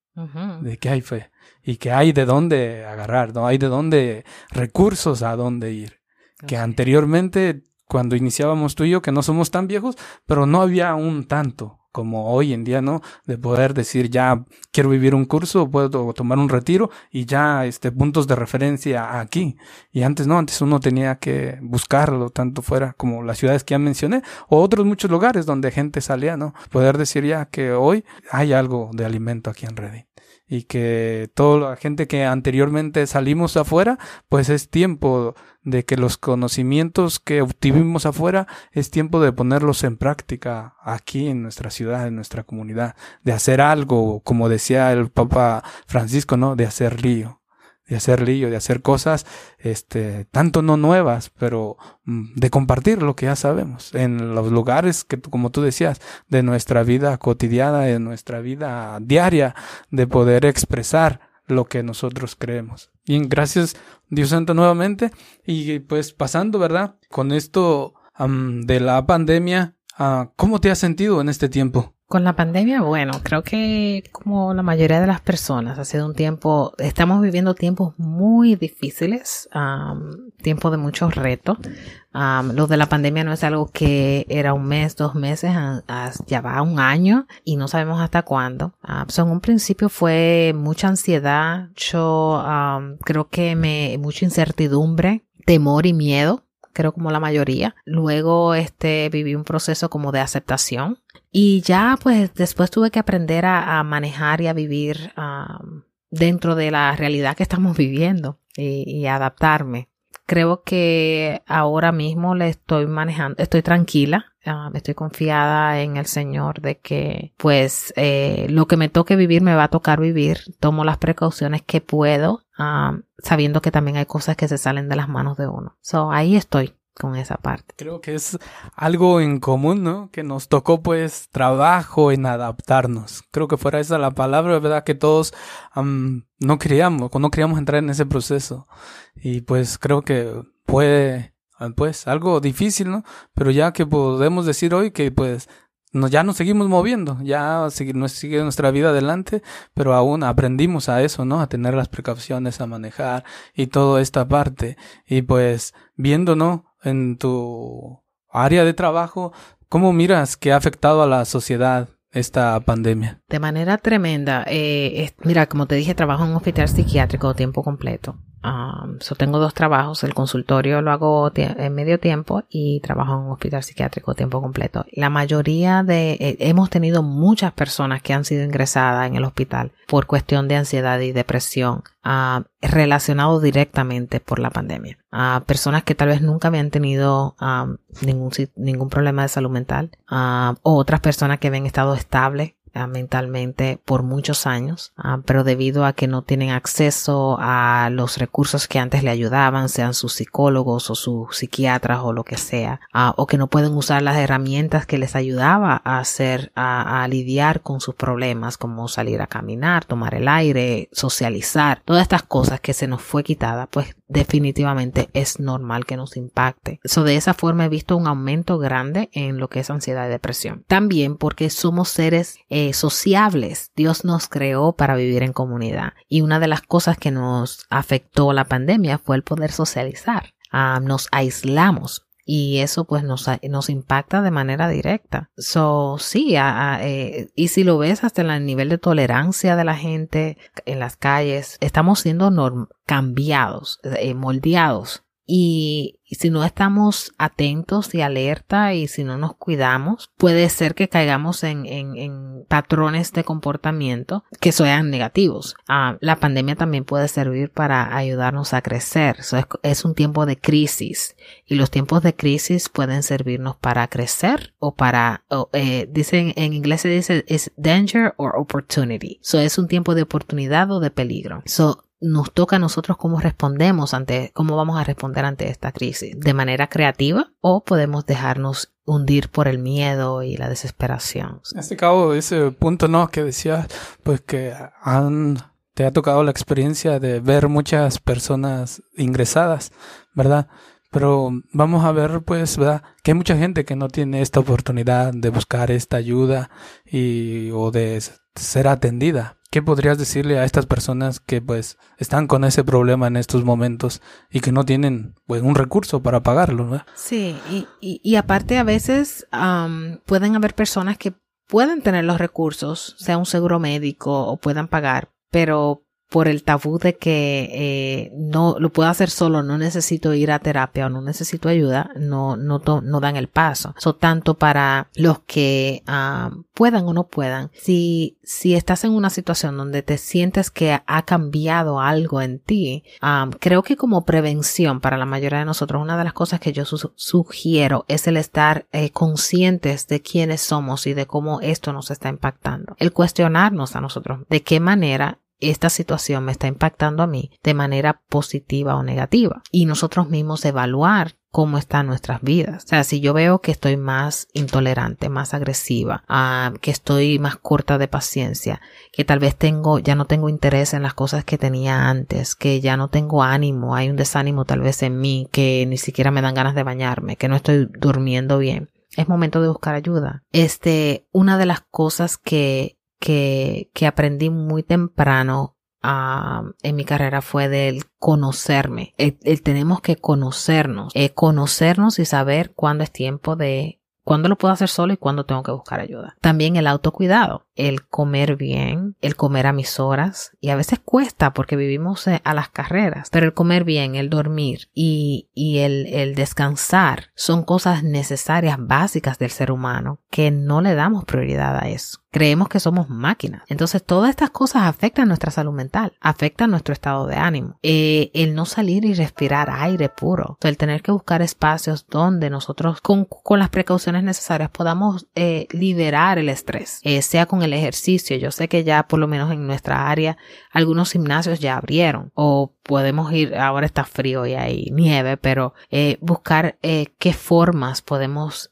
de que hay fe. Y que hay de dónde agarrar, ¿no? Hay de dónde recursos a dónde ir. Que anteriormente, cuando iniciábamos tú y yo, que no somos tan viejos, pero no había un tanto como hoy en día, ¿no? De poder decir, ya quiero vivir un curso, puedo tomar un retiro y ya, este, puntos de referencia aquí. Y antes no, antes uno tenía que buscarlo, tanto fuera como las ciudades que ya mencioné, o otros muchos lugares donde gente salía, ¿no? Poder decir ya que hoy hay algo de alimento aquí en Reddit y que toda la gente que anteriormente salimos afuera, pues es tiempo de que los conocimientos que obtuvimos afuera es tiempo de ponerlos en práctica aquí en nuestra ciudad, en nuestra comunidad, de hacer algo, como decía el Papa Francisco, ¿no? De hacer lío de hacer lío, de hacer cosas, este, tanto no nuevas, pero mm, de compartir lo que ya sabemos en los lugares que, como tú decías, de nuestra vida cotidiana, de nuestra vida diaria, de poder expresar lo que nosotros creemos. Bien, gracias Dios Santo nuevamente y pues pasando, ¿verdad? Con esto de la pandemia, uh, ¿cómo te has sentido en este tiempo? Con la pandemia, bueno, creo que como la mayoría de las personas, ha sido un tiempo, estamos viviendo tiempos muy difíciles, um, tiempos de muchos retos. Um, lo de la pandemia no es algo que era un mes, dos meses, ya va un año y no sabemos hasta cuándo. en un principio fue mucha ansiedad, yo creo que me, mucha incertidumbre, temor y miedo creo como la mayoría. Luego este viví un proceso como de aceptación y ya pues después tuve que aprender a, manejar y a vivir dentro de la realidad que estamos viviendo y, adaptarme. Creo que ahora mismo le estoy manejando, estoy tranquila, ah, estoy confiada en el Señor de que pues eh, lo que me toque vivir me va a tocar vivir. Tomo las precauciones que puedo, sabiendo que también hay cosas que se salen de las manos de uno. So ahí estoy con esa parte. Creo que es algo en común, ¿no? Que nos tocó pues trabajo en adaptarnos. Creo que fuera esa la palabra, ¿verdad? Que todos no queríamos, no queríamos entrar en ese proceso. Y pues creo que puede, pues algo difícil, ¿no? Pero ya que podemos decir hoy que pues ya nos seguimos moviendo, ya sigue, sigue nuestra vida adelante, pero aún aprendimos a eso, ¿no? A tener las precauciones, a manejar y toda esta parte. Y pues viendo, ¿no? En tu área de trabajo, ¿cómo miras que ha afectado a la sociedad esta pandemia? De manera tremenda. Eh, mira, como te dije, trabajo en un hospital psiquiátrico tiempo completo. Um, tengo dos trabajos, el consultorio lo hago en medio tiempo y trabajo en un hospital psiquiátrico tiempo completo. La mayoría de, eh, hemos tenido muchas personas que han sido ingresadas en el hospital por cuestión de ansiedad y depresión uh, relacionado directamente por la pandemia. A personas que tal vez nunca habían tenido ningún, ningún problema de salud mental o otras personas que habían estado estables mentalmente por muchos años, ah, pero debido a que no tienen acceso a los recursos que antes le ayudaban, sean sus psicólogos o sus psiquiatras o lo que sea, ah, o que no pueden usar las herramientas que les ayudaba a hacer, a, a lidiar con sus problemas, como salir a caminar, tomar el aire, socializar, todas estas cosas que se nos fue quitada, pues definitivamente es normal que nos impacte. So, de esa forma he visto un aumento grande en lo que es ansiedad y depresión. También porque somos seres eh, sociables. Dios nos creó para vivir en comunidad. Y una de las cosas que nos afectó la pandemia fue el poder socializar. Ah, nos aislamos y eso pues nos, nos impacta de manera directa. So, sí, eh, y si lo ves hasta el nivel de tolerancia de la gente en las calles, estamos siendo cambiados, eh, moldeados y si no estamos atentos y alerta y si no nos cuidamos, puede ser que caigamos en, en, patrones de comportamiento que sean negativos. Ah, la pandemia también puede servir para ayudarnos a crecer. es, un tiempo de crisis y los tiempos de crisis pueden servirnos para crecer o para, eh, dicen en inglés se dice es danger or opportunity. So, es un tiempo de oportunidad o de peligro. So, nos toca a nosotros cómo respondemos ante, cómo vamos a responder ante esta crisis, de manera creativa o podemos dejarnos hundir por el miedo y la desesperación. Este cabo, ese punto, ¿no? Que decías, pues que te ha tocado la experiencia de ver muchas personas ingresadas, ¿verdad? Pero vamos a ver, pues, ¿verdad? Que hay mucha gente que no tiene esta oportunidad de buscar esta ayuda y, o de ser atendida. ¿Qué podrías decirle a estas personas que pues están con ese problema en estos momentos y que no tienen pues, un recurso para pagarlo? ¿no? Sí, y, y, aparte a veces pueden haber personas que pueden tener los recursos, sea un seguro médico o puedan pagar, pero por el tabú de que eh, no lo puedo hacer solo, no necesito ir a terapia o no necesito ayuda, no, no, no dan el paso. So, tanto para los que ah, puedan o no puedan, si, si estás en una situación donde te sientes que ha cambiado algo en ti, ah, creo que como prevención para la mayoría de nosotros, una de las cosas que yo sugiero es el estar eh, conscientes de quiénes somos y de cómo esto nos está impactando. El cuestionarnos a nosotros de qué manera esta situación me está impactando a mí de manera positiva o negativa y nosotros mismos evaluar cómo están nuestras vidas. O sea, si yo veo que estoy más intolerante, más agresiva, ah, que estoy más corta de paciencia, que tal vez tengo, ya no tengo interés en las cosas que tenía antes, que ya no tengo ánimo, hay un desánimo tal vez en mí, que ni siquiera me dan ganas de bañarme, que no estoy durmiendo bien. Es momento de buscar ayuda. Este, una de las cosas que que, que aprendí muy temprano uh, en mi carrera fue del conocerme. El, el tenemos que conocernos, eh, conocernos y saber cuándo es tiempo de cuándo lo puedo hacer solo y cuándo tengo que buscar ayuda. También el autocuidado, el comer bien, el comer a mis horas y a veces cuesta porque vivimos eh, a las carreras, pero el comer bien, el dormir y, y el, el descansar son cosas necesarias, básicas del ser humano que no le damos prioridad a eso. Creemos que somos máquinas. Entonces, todas estas cosas afectan nuestra salud mental, afectan nuestro estado de ánimo. Eh, el no salir y respirar aire puro, el tener que buscar espacios donde nosotros, con, las precauciones necesarias, podamos eh, liberar el estrés, eh, sea con el ejercicio. Yo sé que ya, por lo menos en nuestra área, algunos gimnasios ya abrieron o podemos ir, ahora está frío y hay nieve, pero buscar qué formas podemos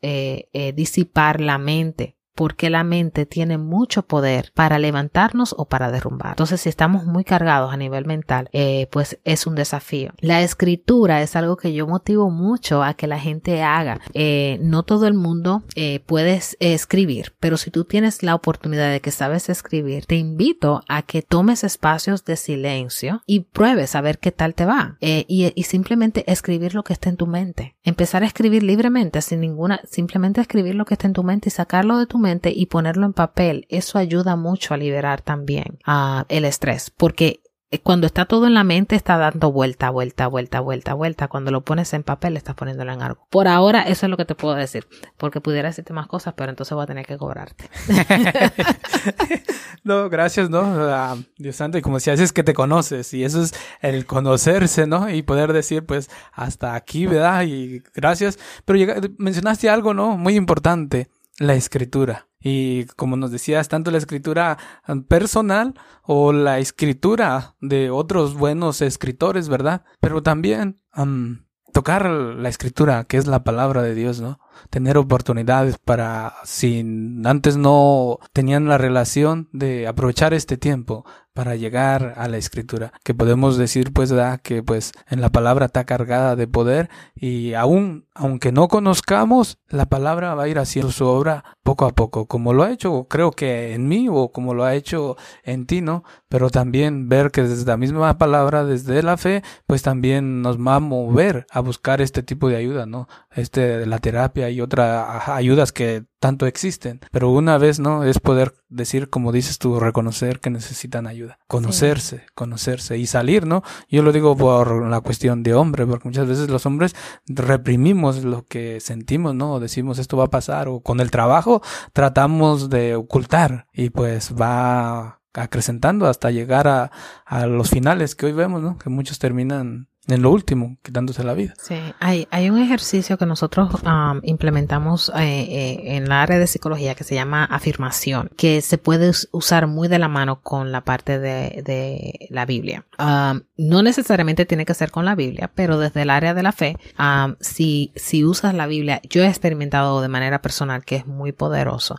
disipar la mente porque la mente tiene mucho poder para levantarnos o para derrumbar. Entonces, si estamos muy cargados a nivel mental, eh, pues es un desafío. La escritura es algo que yo motivo mucho a que la gente haga. Eh, no todo el mundo eh, puede escribir, pero si tú tienes la oportunidad de que sabes escribir, te invito a que tomes espacios de silencio y pruebes a ver qué tal te va. Y, y simplemente escribir lo que está en tu mente. Empezar a escribir libremente, sin ninguna, simplemente escribir lo que está en tu mente y sacarlo de tu y ponerlo en papel, eso ayuda mucho a liberar también uh, el estrés, porque eh, cuando está todo en la mente está dando vuelta, vuelta, vuelta, vuelta, vuelta. Cuando lo pones en papel estás poniéndolo en algo. Por ahora eso es lo que te puedo decir, porque pudiera decirte más cosas, pero entonces voy a tener que cobrarte. no, gracias, ¿no? Ah, Dios santo, y como si haces que te conoces, y eso es el conocerse, ¿no? Y poder decir, pues, hasta aquí, ¿verdad? Y gracias. Pero mencionaste algo, ¿no? Muy importante la escritura. Y como nos decías, tanto la escritura personal o la escritura de otros buenos escritores, ¿verdad? Pero también tocar la escritura, que es la palabra de Dios, ¿no? Tener oportunidades para, si antes no tenían la relación de aprovechar este tiempo para llegar a la escritura, que podemos decir pues da que pues en la palabra está cargada de poder y aún aunque no conozcamos la palabra va a ir haciendo su obra poco a poco, como lo ha hecho creo que en mí o como lo ha hecho en ti, ¿no? Pero también ver que desde la misma palabra, desde la fe, pues también nos va a mover a buscar este tipo de ayuda, ¿no? Este la terapia y otras ayudas que tanto existen. Pero una vez, ¿no? Es poder decir, como dices tú, reconocer que necesitan ayuda. Conocerse, conocerse y salir, ¿no? Yo lo digo por la cuestión de hombre, porque muchas veces los hombres reprimimos lo que sentimos, ¿no? O decimos esto va a pasar, o con el trabajo tratamos de ocultar y pues va acrecentando hasta llegar a, a los finales que hoy vemos, ¿no? Que muchos terminan en lo último, quitándose la vida. Sí, hay, hay un ejercicio que nosotros um, implementamos eh, eh, en la área de psicología que se llama afirmación, que se puede usar muy de la mano con la parte de, de la Biblia. Um, no necesariamente tiene que ser con la Biblia, pero desde el área de la fe, um, si, si usas la Biblia, yo he experimentado de manera personal que es muy poderoso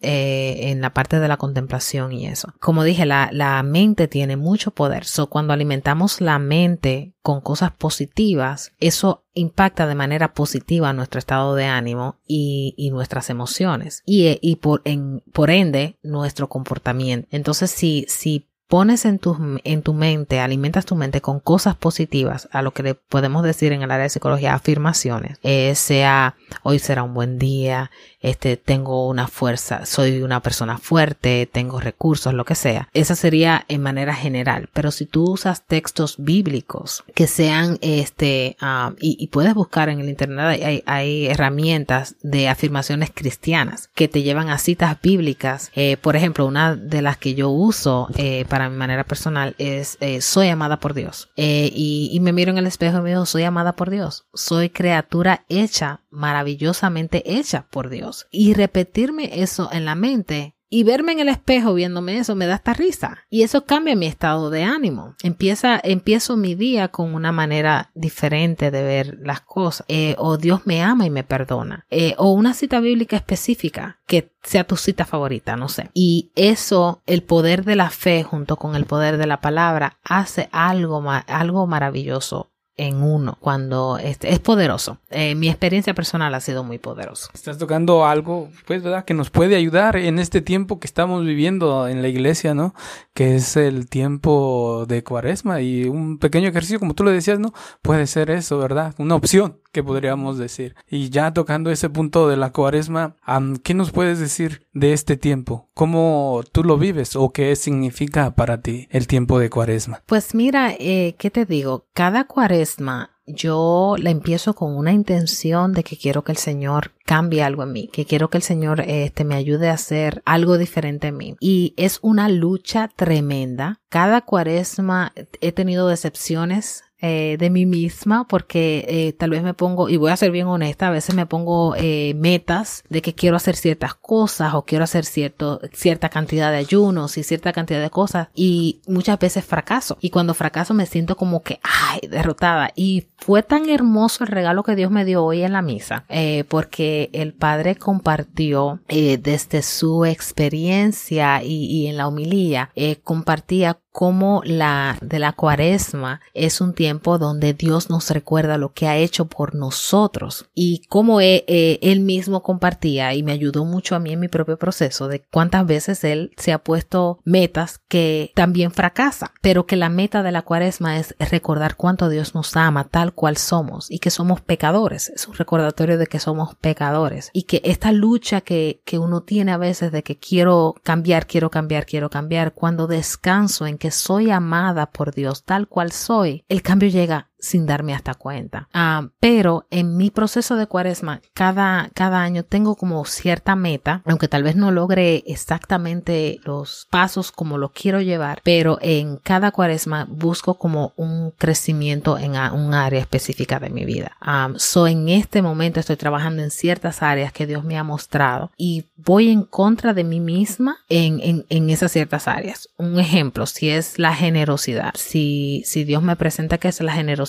eh, en la parte de la contemplación y eso. Como dije, la, la mente tiene mucho poder. So, cuando alimentamos la mente con cosas positivas, eso impacta de manera positiva nuestro estado de ánimo y, nuestras emociones y, y por, en, por ende nuestro comportamiento. Entonces, si, si pones en tu, en tu mente, alimentas tu mente con cosas positivas, a lo que le podemos decir en el área de psicología afirmaciones, eh, sea hoy será un buen día, este, tengo una fuerza, soy una persona fuerte, tengo recursos, lo que sea. Esa sería en manera general. Pero si tú usas textos bíblicos que sean, este, ah, y, puedes buscar en el internet, hay, herramientas de afirmaciones cristianas que te llevan a citas bíblicas. Eh, por ejemplo, una de las que yo uso eh, para mi manera personal es eh, soy amada por Dios. Y, y, me miro en el espejo y me digo, soy amada por Dios. Soy criatura hecha, maravillosamente hecha por Dios. Y repetirme eso en la mente y verme en el espejo viéndome eso me da esta risa. Y eso cambia mi estado de ánimo. Empieza, empiezo mi día con una manera diferente de ver las cosas. Eh, o Dios me ama y me perdona. Eh, o una cita bíblica específica que sea tu cita favorita, no sé. Y eso, el poder de la fe junto con el poder de la palabra, hace algo, algo maravilloso en uno cuando este, es poderoso. Eh, mi experiencia personal ha sido muy poderosa. Estás tocando algo, pues, ¿verdad? Que nos puede ayudar en este tiempo que estamos viviendo en la iglesia, ¿no? Que es el tiempo de cuaresma y un pequeño ejercicio, como tú lo decías, ¿no? Puede ser eso, ¿verdad? Una opción que podríamos decir. Y ya tocando ese punto de la cuaresma, ¿qué nos puedes decir de este tiempo? ¿Cómo tú lo vives o qué significa para ti el tiempo de cuaresma? Pues mira, eh, ¿qué te digo? Cada cuaresma yo la empiezo con una intención de que quiero que el Señor cambie algo en mí, que quiero que el Señor este, me ayude a hacer algo diferente en mí. Y es una lucha tremenda. Cada cuaresma he tenido decepciones eh, de mí misma porque eh, tal vez me pongo, y voy a ser bien honesta, a veces me pongo eh, metas de que quiero hacer ciertas cosas o quiero hacer cierto, cierta cantidad de ayunos y cierta cantidad de cosas y muchas veces fracaso. Y cuando fracaso me siento como que, ay, derrotada. Y fue tan hermoso el regalo que Dios me dio hoy en la misa porque el Padre compartió desde su experiencia y, en la homilía, compartía cómo la de la cuaresma es un tiempo donde Dios nos recuerda lo que ha hecho por nosotros y cómo e, e, él mismo compartía y me ayudó mucho a mí en mi propio proceso de cuántas veces él se ha puesto metas que también fracasa, pero que la meta de la cuaresma es recordar cuánto Dios nos ama tal cual somos y que somos pecadores. Es un recordatorio de que somos pecadores y que esta lucha que, que uno tiene a veces de que quiero cambiar, quiero cambiar, quiero cambiar, cuando descanso en que soy amada por Dios tal cual soy, el cambio llega sin darme hasta cuenta. Ah, pero en mi proceso de cuaresma, cada, cada año tengo como cierta meta, aunque tal vez no logre exactamente los pasos como lo quiero llevar, pero en cada cuaresma busco como un crecimiento en un área específica de mi vida. Um, so en este momento estoy trabajando en ciertas áreas que Dios me ha mostrado y voy en contra de mí misma en, en, en esas ciertas áreas. Un ejemplo, si es la generosidad, si, si Dios me presenta que es la generosidad,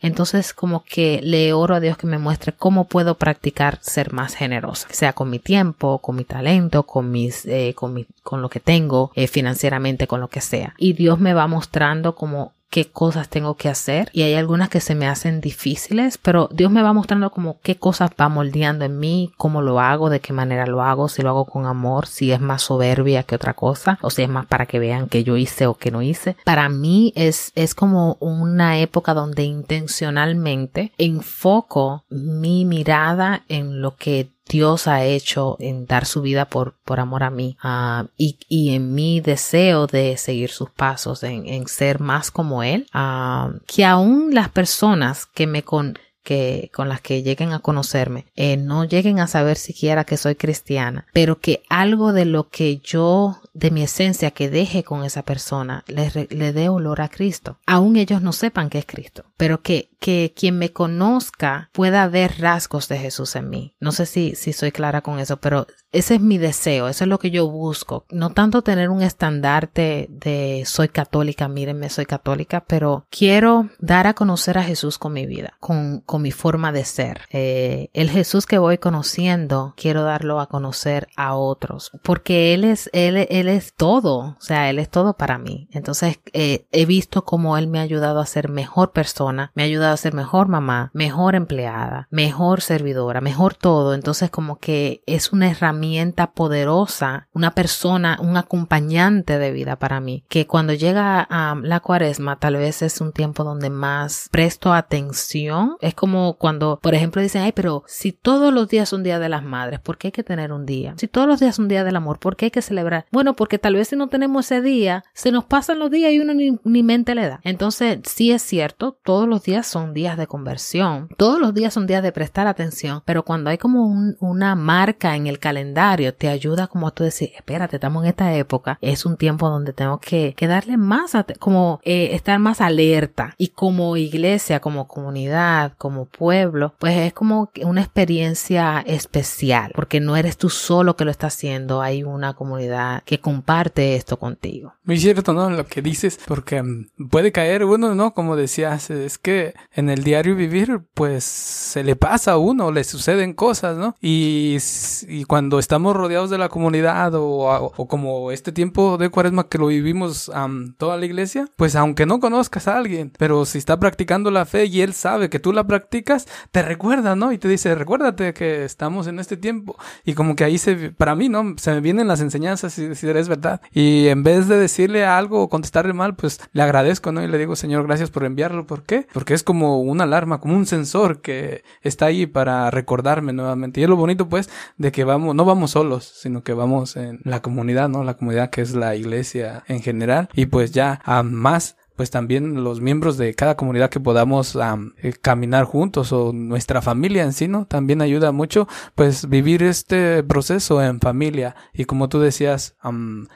entonces como que le oro a Dios que me muestre cómo puedo practicar ser más generosa, sea con mi tiempo, con mi talento, con mis, eh, con mi, con lo que tengo, eh, financieramente, con lo que sea. Y Dios me va mostrando como qué cosas tengo que hacer y hay algunas que se me hacen difíciles, pero Dios me va mostrando como qué cosas va moldeando en mí, cómo lo hago, de qué manera lo hago, si lo hago con amor, si es más soberbia que otra cosa o si es más para que vean que yo hice o que no hice. Para mí es, es como una época donde intencionalmente enfoco mi mirada en lo que Dios ha hecho en dar su vida por, por amor a mí uh, y, y, en mi deseo de seguir sus pasos, en, en ser más como Él, uh, que aún las personas que me con que con las que lleguen a conocerme eh, no lleguen a saber siquiera que soy cristiana, pero que algo de lo que yo de mi esencia que deje con esa persona le, le dé olor a Cristo. Aún ellos no sepan que es Cristo, pero que, que quien me conozca pueda ver rasgos de Jesús en mí. No sé si, si soy clara con eso, pero ese es mi deseo, eso es lo que yo busco. No tanto tener un estandarte de soy católica, mírenme, soy católica, pero quiero dar a conocer a Jesús con mi vida, con, con mi forma de ser. Eh, el Jesús que voy conociendo, quiero darlo a conocer a otros, porque Él es, Él, él es todo, o sea, Él es todo para mí. Entonces, eh, he visto cómo Él me ha ayudado a ser mejor persona, me ha ayudado a ser mejor mamá, mejor empleada, mejor servidora, mejor todo. Entonces, como que es una herramienta poderosa, una persona, un acompañante de vida para mí, que cuando llega a la cuaresma tal vez es un tiempo donde más presto atención. Es como cuando, por ejemplo, dicen, ay, pero si todos los días son día de las madres, ¿por qué hay que tener un día? Si todos los días son día del amor, ¿por qué hay que celebrar? Bueno, porque tal vez si no tenemos ese día, se nos pasan los días y uno ni, ni mente le da. Entonces, sí es cierto, todos los días son días de conversión, todos los días son días de prestar atención, pero cuando hay como una marca en el calendario, te ayuda como a tú decir, espérate, estamos en esta época, es un tiempo donde tengo que, darle más, como eh, estar más alerta y como iglesia, como comunidad, como pueblo, pues es como una experiencia especial, porque no eres tú solo que lo está haciendo, hay una comunidad que comparte esto contigo. Muy cierto, ¿no? Lo que dices, porque mm, puede caer uno, ¿no? Como decías, es que en el diario vivir, pues se le pasa a uno, le suceden cosas, ¿no? Y, y cuando estamos rodeados de la comunidad o, como este tiempo de cuaresma que lo vivimos toda la iglesia, pues aunque no conozcas a alguien, pero si está practicando la fe y él sabe que tú la practicas, te recuerda, ¿no? Y te dice, recuérdate que estamos en este tiempo. Y como que ahí se, para mí, ¿no? Se me vienen las enseñanzas y decir, es verdad. Y en vez de decirle algo o contestarle mal, pues le agradezco, ¿no? Y le digo, Señor, gracias por enviarlo. ¿Por qué? Porque es como una alarma, como un sensor que está ahí para recordarme nuevamente. Y es lo bonito, pues, de que vamos, no vamos solos, sino que vamos en la comunidad, ¿no? La comunidad que es la iglesia en general. Y pues ya a más pues también los miembros de cada comunidad que podamos eh, caminar juntos o nuestra familia en sí, ¿no? También ayuda mucho, pues vivir este proceso en familia y como tú decías,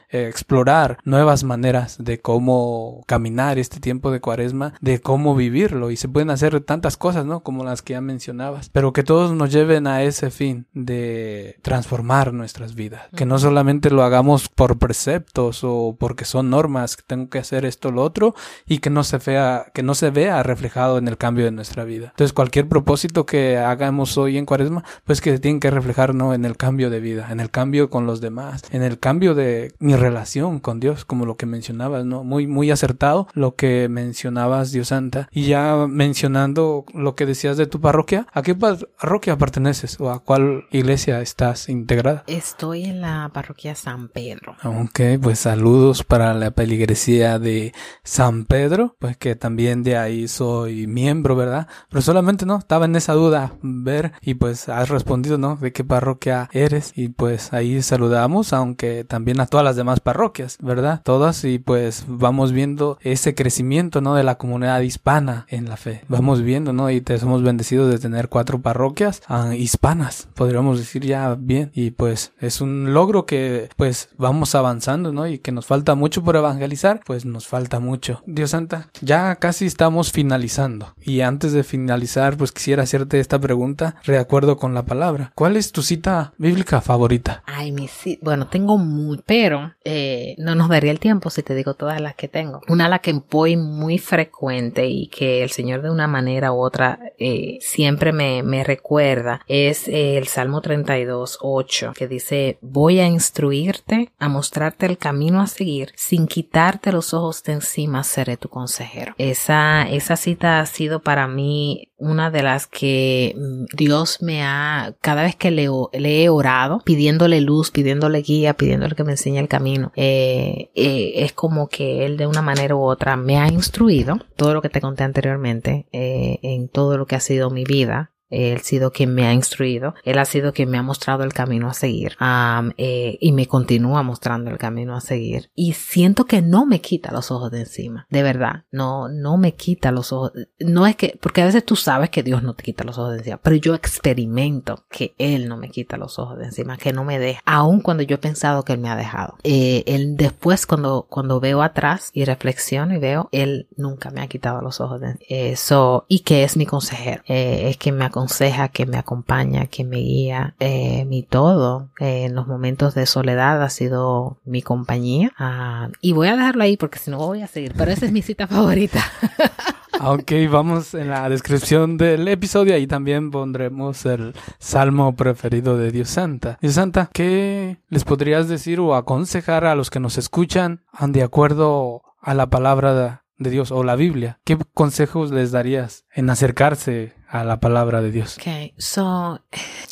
explorar nuevas maneras de cómo caminar este tiempo de cuaresma, de cómo vivirlo y se pueden hacer tantas cosas, ¿no? Como las que ya mencionabas, pero que todos nos lleven a ese fin de transformar nuestras vidas, que no solamente lo hagamos por preceptos o porque son normas, que tengo que hacer esto o lo otro y que no se vea, que no se vea reflejado en el cambio de nuestra vida. Entonces cualquier propósito que hagamos hoy en cuaresma, pues que tiene que reflejar, ¿no? En el cambio de vida, en el cambio con los demás, en el cambio de mi relación con Dios, como lo que mencionabas, ¿no? Muy, muy acertado lo que mencionabas, Dios Santa. Y ya mencionando lo que decías de tu parroquia, ¿a qué parroquia perteneces o a cuál iglesia estás integrada? Estoy en la parroquia San Pedro. Ok, pues saludos para la peligresía de San Pedro, pues que también de ahí soy miembro, ¿verdad? Pero solamente no, estaba en esa duda, ver, y pues has respondido, ¿no? De qué parroquia eres, y pues ahí saludamos, aunque también a todas las demás parroquias, ¿verdad? Todas, y pues vamos viendo ese crecimiento, ¿no? De la comunidad hispana en la fe. Vamos viendo, ¿no? Y te somos bendecidos de tener cuatro parroquias ah, hispanas, podríamos decir ya bien, y pues es un logro que pues vamos avanzando, ¿no? Y que nos falta mucho por evangelizar, pues nos falta mucho. Dios Santa, ya casi estamos finalizando. Y antes de finalizar, pues quisiera hacerte esta pregunta de acuerdo con la palabra. ¿Cuál es tu cita bíblica favorita? Ay, mi cita. Bueno, tengo muy, pero eh, no nos daría el tiempo si te digo todas las que tengo. Una a la que voy muy frecuente y que el Señor de una manera u otra eh, siempre me, me recuerda es el Salmo 32, 8, que dice, voy a instruirte, a mostrarte el camino a seguir, sin quitarte los ojos de encima, seré tu consejero. Esa, esa cita ha sido para mí una de las que mm, Dios me ha, cada vez que le, he orado, pidiéndole luz, pidiéndole guía, pidiéndole que me enseñe el camino, eh, eh, es como que Él de una manera u otra me ha instruido, todo lo que te conté anteriormente, eh, en todo lo que ha sido mi vida, él ha sido quien me ha instruido, Él ha sido quien me ha mostrado el camino a seguir eh, y me continúa mostrando el camino a seguir. Y siento que no me quita los ojos de encima, de verdad, no, no me quita los ojos. No es que, porque a veces tú sabes que Dios no te quita los ojos de encima, pero yo experimento que Él no me quita los ojos de encima, que no me deja, aun cuando yo he pensado que Él me ha dejado. Eh, él después cuando, cuando veo atrás y reflexiono y veo, Él nunca me ha quitado los ojos de eso y que es mi consejero, eh, es que me ha aconseja, que me acompaña, que me guía, eh, mi todo. Eh, en los momentos de soledad ha sido mi compañía. Ah, y voy a dejarlo ahí porque si no voy a seguir, pero esa es mi cita favorita. Ok, vamos en la descripción del episodio y también pondremos el salmo preferido de Dios Santa. Dios Santa, ¿qué les podrías decir o aconsejar a los que nos escuchan de acuerdo a la palabra de Dios o la Biblia? ¿Qué consejos les darías en acercarse a la palabra de Dios. Ok, so,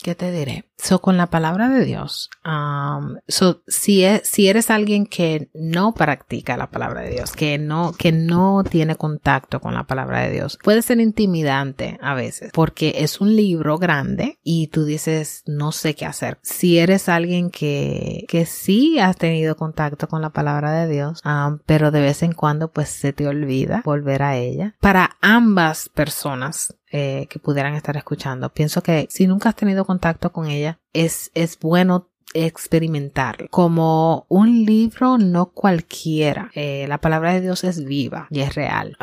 ¿qué te diré? So, con la palabra de Dios, um, so, si, es, si eres alguien que no practica la palabra de Dios, que no, que no tiene contacto con la palabra de Dios, puede ser intimidante a veces, porque es un libro grande y tú dices, no sé qué hacer. Si eres alguien que, que sí has tenido contacto con la palabra de Dios, um, pero de vez en cuando pues se te olvida volver a ella. Para ambas personas, eh, que pudieran estar escuchando. Pienso que si nunca has tenido contacto con ella, es, es bueno experimentar como un libro no cualquiera. Eh, la palabra de Dios es viva y es real.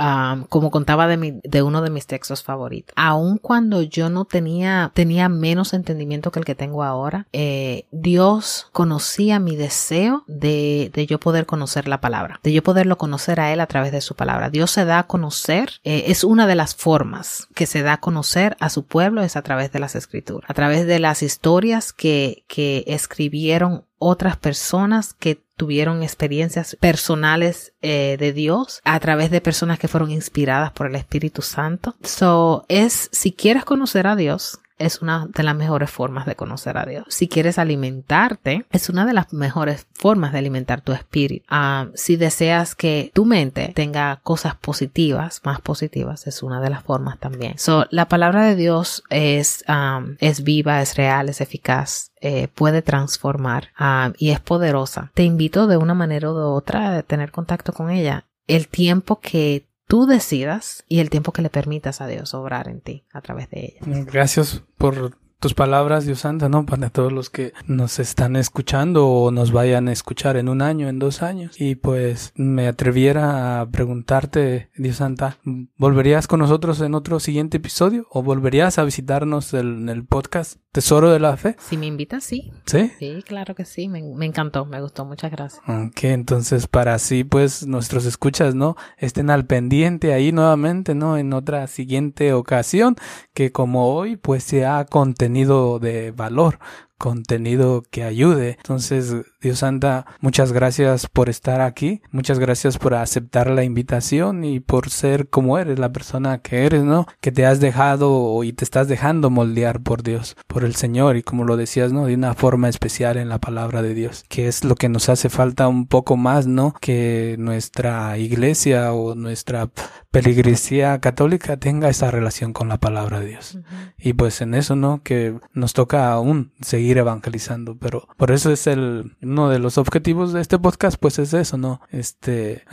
como contaba de, mi, de uno de mis textos favoritos. Aun cuando yo no tenía, tenía menos entendimiento que el que tengo ahora, eh, Dios conocía mi deseo de, de, yo poder conocer la palabra, de yo poderlo conocer a Él a través de su palabra. Dios se da a conocer, eh, es una de las formas que se da a conocer a su pueblo, es a través de las escrituras, a través de las historias que, que escribieron otras personas que tuvieron experiencias personales eh, de Dios a través de personas que fueron inspiradas por el Espíritu Santo. So, es, si quieres conocer a Dios, es una de las mejores formas de conocer a Dios. Si quieres alimentarte, es una de las mejores formas de alimentar tu espíritu. Ah, si deseas que tu mente tenga cosas positivas, más positivas, es una de las formas también. So, la palabra de Dios es, um, es viva, es real, es eficaz, eh, puede transformar um, y es poderosa. Te invito de una manera u otra a tener contacto con ella el tiempo que tú decidas y el tiempo que le permitas a Dios obrar en ti a través de ella. Gracias por tus palabras, Dios Santo, ¿no? Para todos los que nos están escuchando o nos vayan a escuchar en un año, en dos años. Y pues me atreviera a preguntarte, Dios Santa, ¿volverías con nosotros en otro siguiente episodio? ¿O volverías a visitarnos en el podcast Tesoro de la Fe? Si me invitas, sí. ¿Sí? Sí, claro que sí. Me, me encantó, me gustó. Muchas gracias. Ok, entonces para así pues nuestros escuchas, ¿no? Estén al pendiente ahí nuevamente, ¿no? En otra siguiente ocasión que como hoy pues se ha contenido de valor, contenido que ayude. Entonces, Dios Santa, muchas gracias por estar aquí, muchas gracias por aceptar la invitación y por ser como eres, la persona que eres, ¿no? Que te has dejado y te estás dejando moldear por Dios, por el Señor y como lo decías, ¿no? De una forma especial en la palabra de Dios, que es lo que nos hace falta un poco más, ¿no? Que nuestra iglesia o nuestra peligresía católica tenga esa relación con la palabra de Dios. Y pues en eso, ¿no? Que nos toca aún seguir evangelizando, pero por eso es el uno de los objetivos de este podcast, pues es eso, ¿no? Este,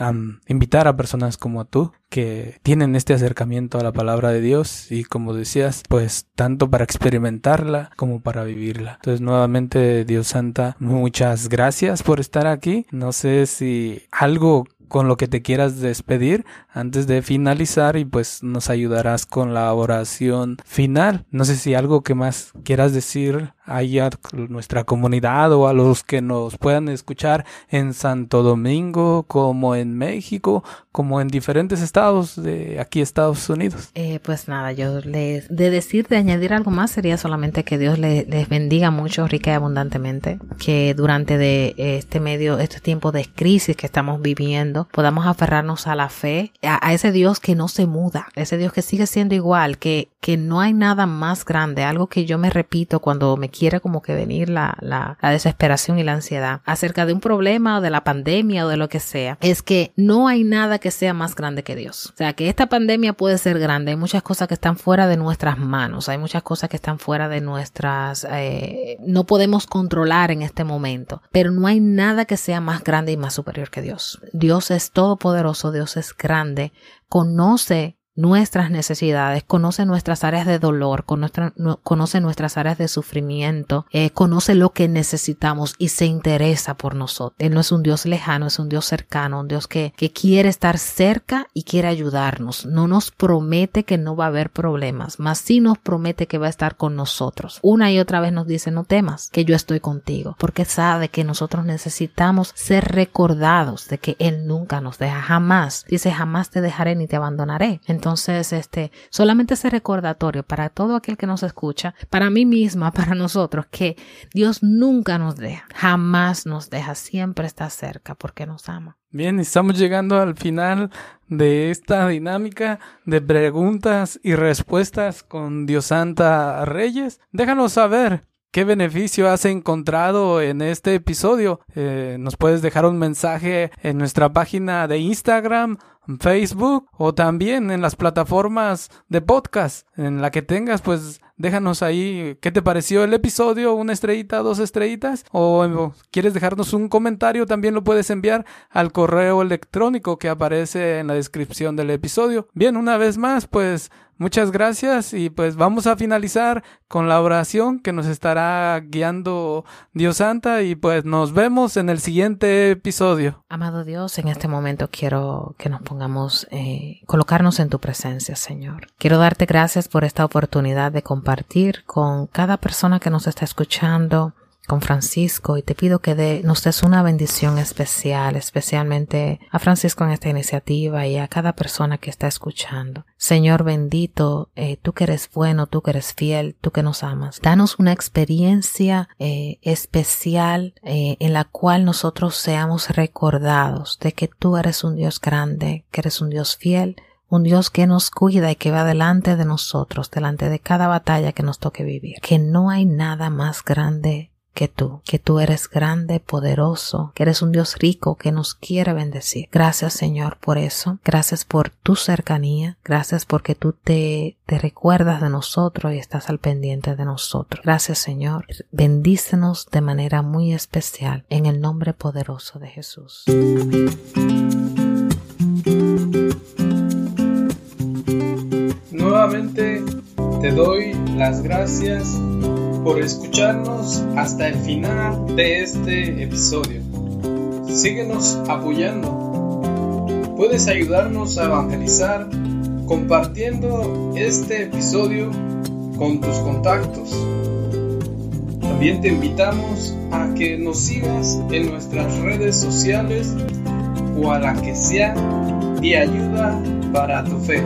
invitar a personas como tú que tienen este acercamiento a la palabra de Dios y como decías, pues tanto para experimentarla como para vivirla. Entonces nuevamente Dios Santa, muchas gracias por estar aquí. No sé si algo con lo que te quieras despedir antes de finalizar y pues nos ayudarás con la oración final. No sé si algo que más quieras decir ahí a nuestra comunidad o a los que nos puedan escuchar en Santo Domingo, como en México, como en diferentes estados de aquí Estados Unidos. Eh, pues nada, yo les de decir, de añadir algo más sería solamente que Dios les, bendiga mucho, rica y abundantemente, que durante de este medio, este tiempo de crisis que estamos viviendo, podamos aferrarnos a la fe, a, ese Dios que no se muda, ese Dios que sigue siendo igual, que, que no hay nada más grande, algo que yo me repito cuando me quiere como que venir la, la, la desesperación y la ansiedad acerca de un problema o de la pandemia o de lo que sea, es que no hay nada que sea más grande que Dios. O sea, que esta pandemia puede ser grande, hay muchas cosas que están fuera de nuestras manos, hay muchas cosas que están fuera de nuestras, eh, no podemos controlar en este momento, pero no hay nada que sea más grande y más superior que Dios. Dios es todopoderoso, Dios es grande, conoce nuestras necesidades, conoce nuestras áreas de dolor, conoce nuestras áreas de sufrimiento, eh, conoce lo que necesitamos y se interesa por nosotros. Él no es un Dios lejano, es un Dios cercano, un Dios que, que quiere estar cerca y quiere ayudarnos. No nos promete que no va a haber problemas, mas sí nos promete que va a estar con nosotros. Una y otra vez nos dice, no temas, que yo estoy contigo, porque sabe que nosotros necesitamos ser recordados de que Él nunca nos deja, jamás. Dice, jamás te dejaré ni te abandonaré. Entonces, entonces, este, solamente ese recordatorio para todo aquel que nos escucha, para mí misma, para nosotros, que Dios nunca nos deja, jamás nos deja, siempre está cerca porque nos ama. Bien, estamos llegando al final de esta dinámica de preguntas y respuestas con Dios Santa Reyes. Déjanos saber ¿Qué beneficio has encontrado en este episodio? Eh, nos puedes dejar un mensaje en nuestra página de Instagram Facebook o también en las plataformas de podcast en la que tengas, pues déjanos ahí qué te pareció el episodio, una estrellita, dos estrellitas, o quieres dejarnos un comentario, también lo puedes enviar al correo electrónico que aparece en la descripción del episodio. Bien, una vez más, pues Muchas gracias y pues vamos a finalizar con la oración que nos estará guiando Dios Santa y pues nos vemos en el siguiente episodio. Amado Dios, en este momento quiero que nos pongamos, eh, colocarnos en tu presencia, Señor. Quiero darte gracias por esta oportunidad de compartir con cada persona que nos está escuchando con Francisco y te pido que nos des una bendición especial, especialmente a Francisco en esta iniciativa y a cada persona que está escuchando. Señor bendito, eh, tú que eres bueno, tú que eres fiel, tú que nos amas, danos una experiencia eh, especial eh, en la cual nosotros seamos recordados de que tú eres un Dios grande, que eres un Dios fiel, un Dios que nos cuida y que va delante de nosotros, delante de cada batalla que nos toque vivir, que no hay nada más grande que tú, que tú eres grande, poderoso, que eres un Dios rico que nos quiere bendecir. Gracias Señor por eso, gracias por tu cercanía, gracias porque tú te, te recuerdas de nosotros y estás al pendiente de nosotros. Gracias Señor, bendícenos de manera muy especial en el nombre poderoso de Jesús. Nuevamente te doy las gracias por escucharnos hasta el final de este episodio. Síguenos apoyando. Puedes ayudarnos a evangelizar compartiendo este episodio con tus contactos. También te invitamos a que nos sigas en nuestras redes sociales o a la que sea de ayuda para tu fe.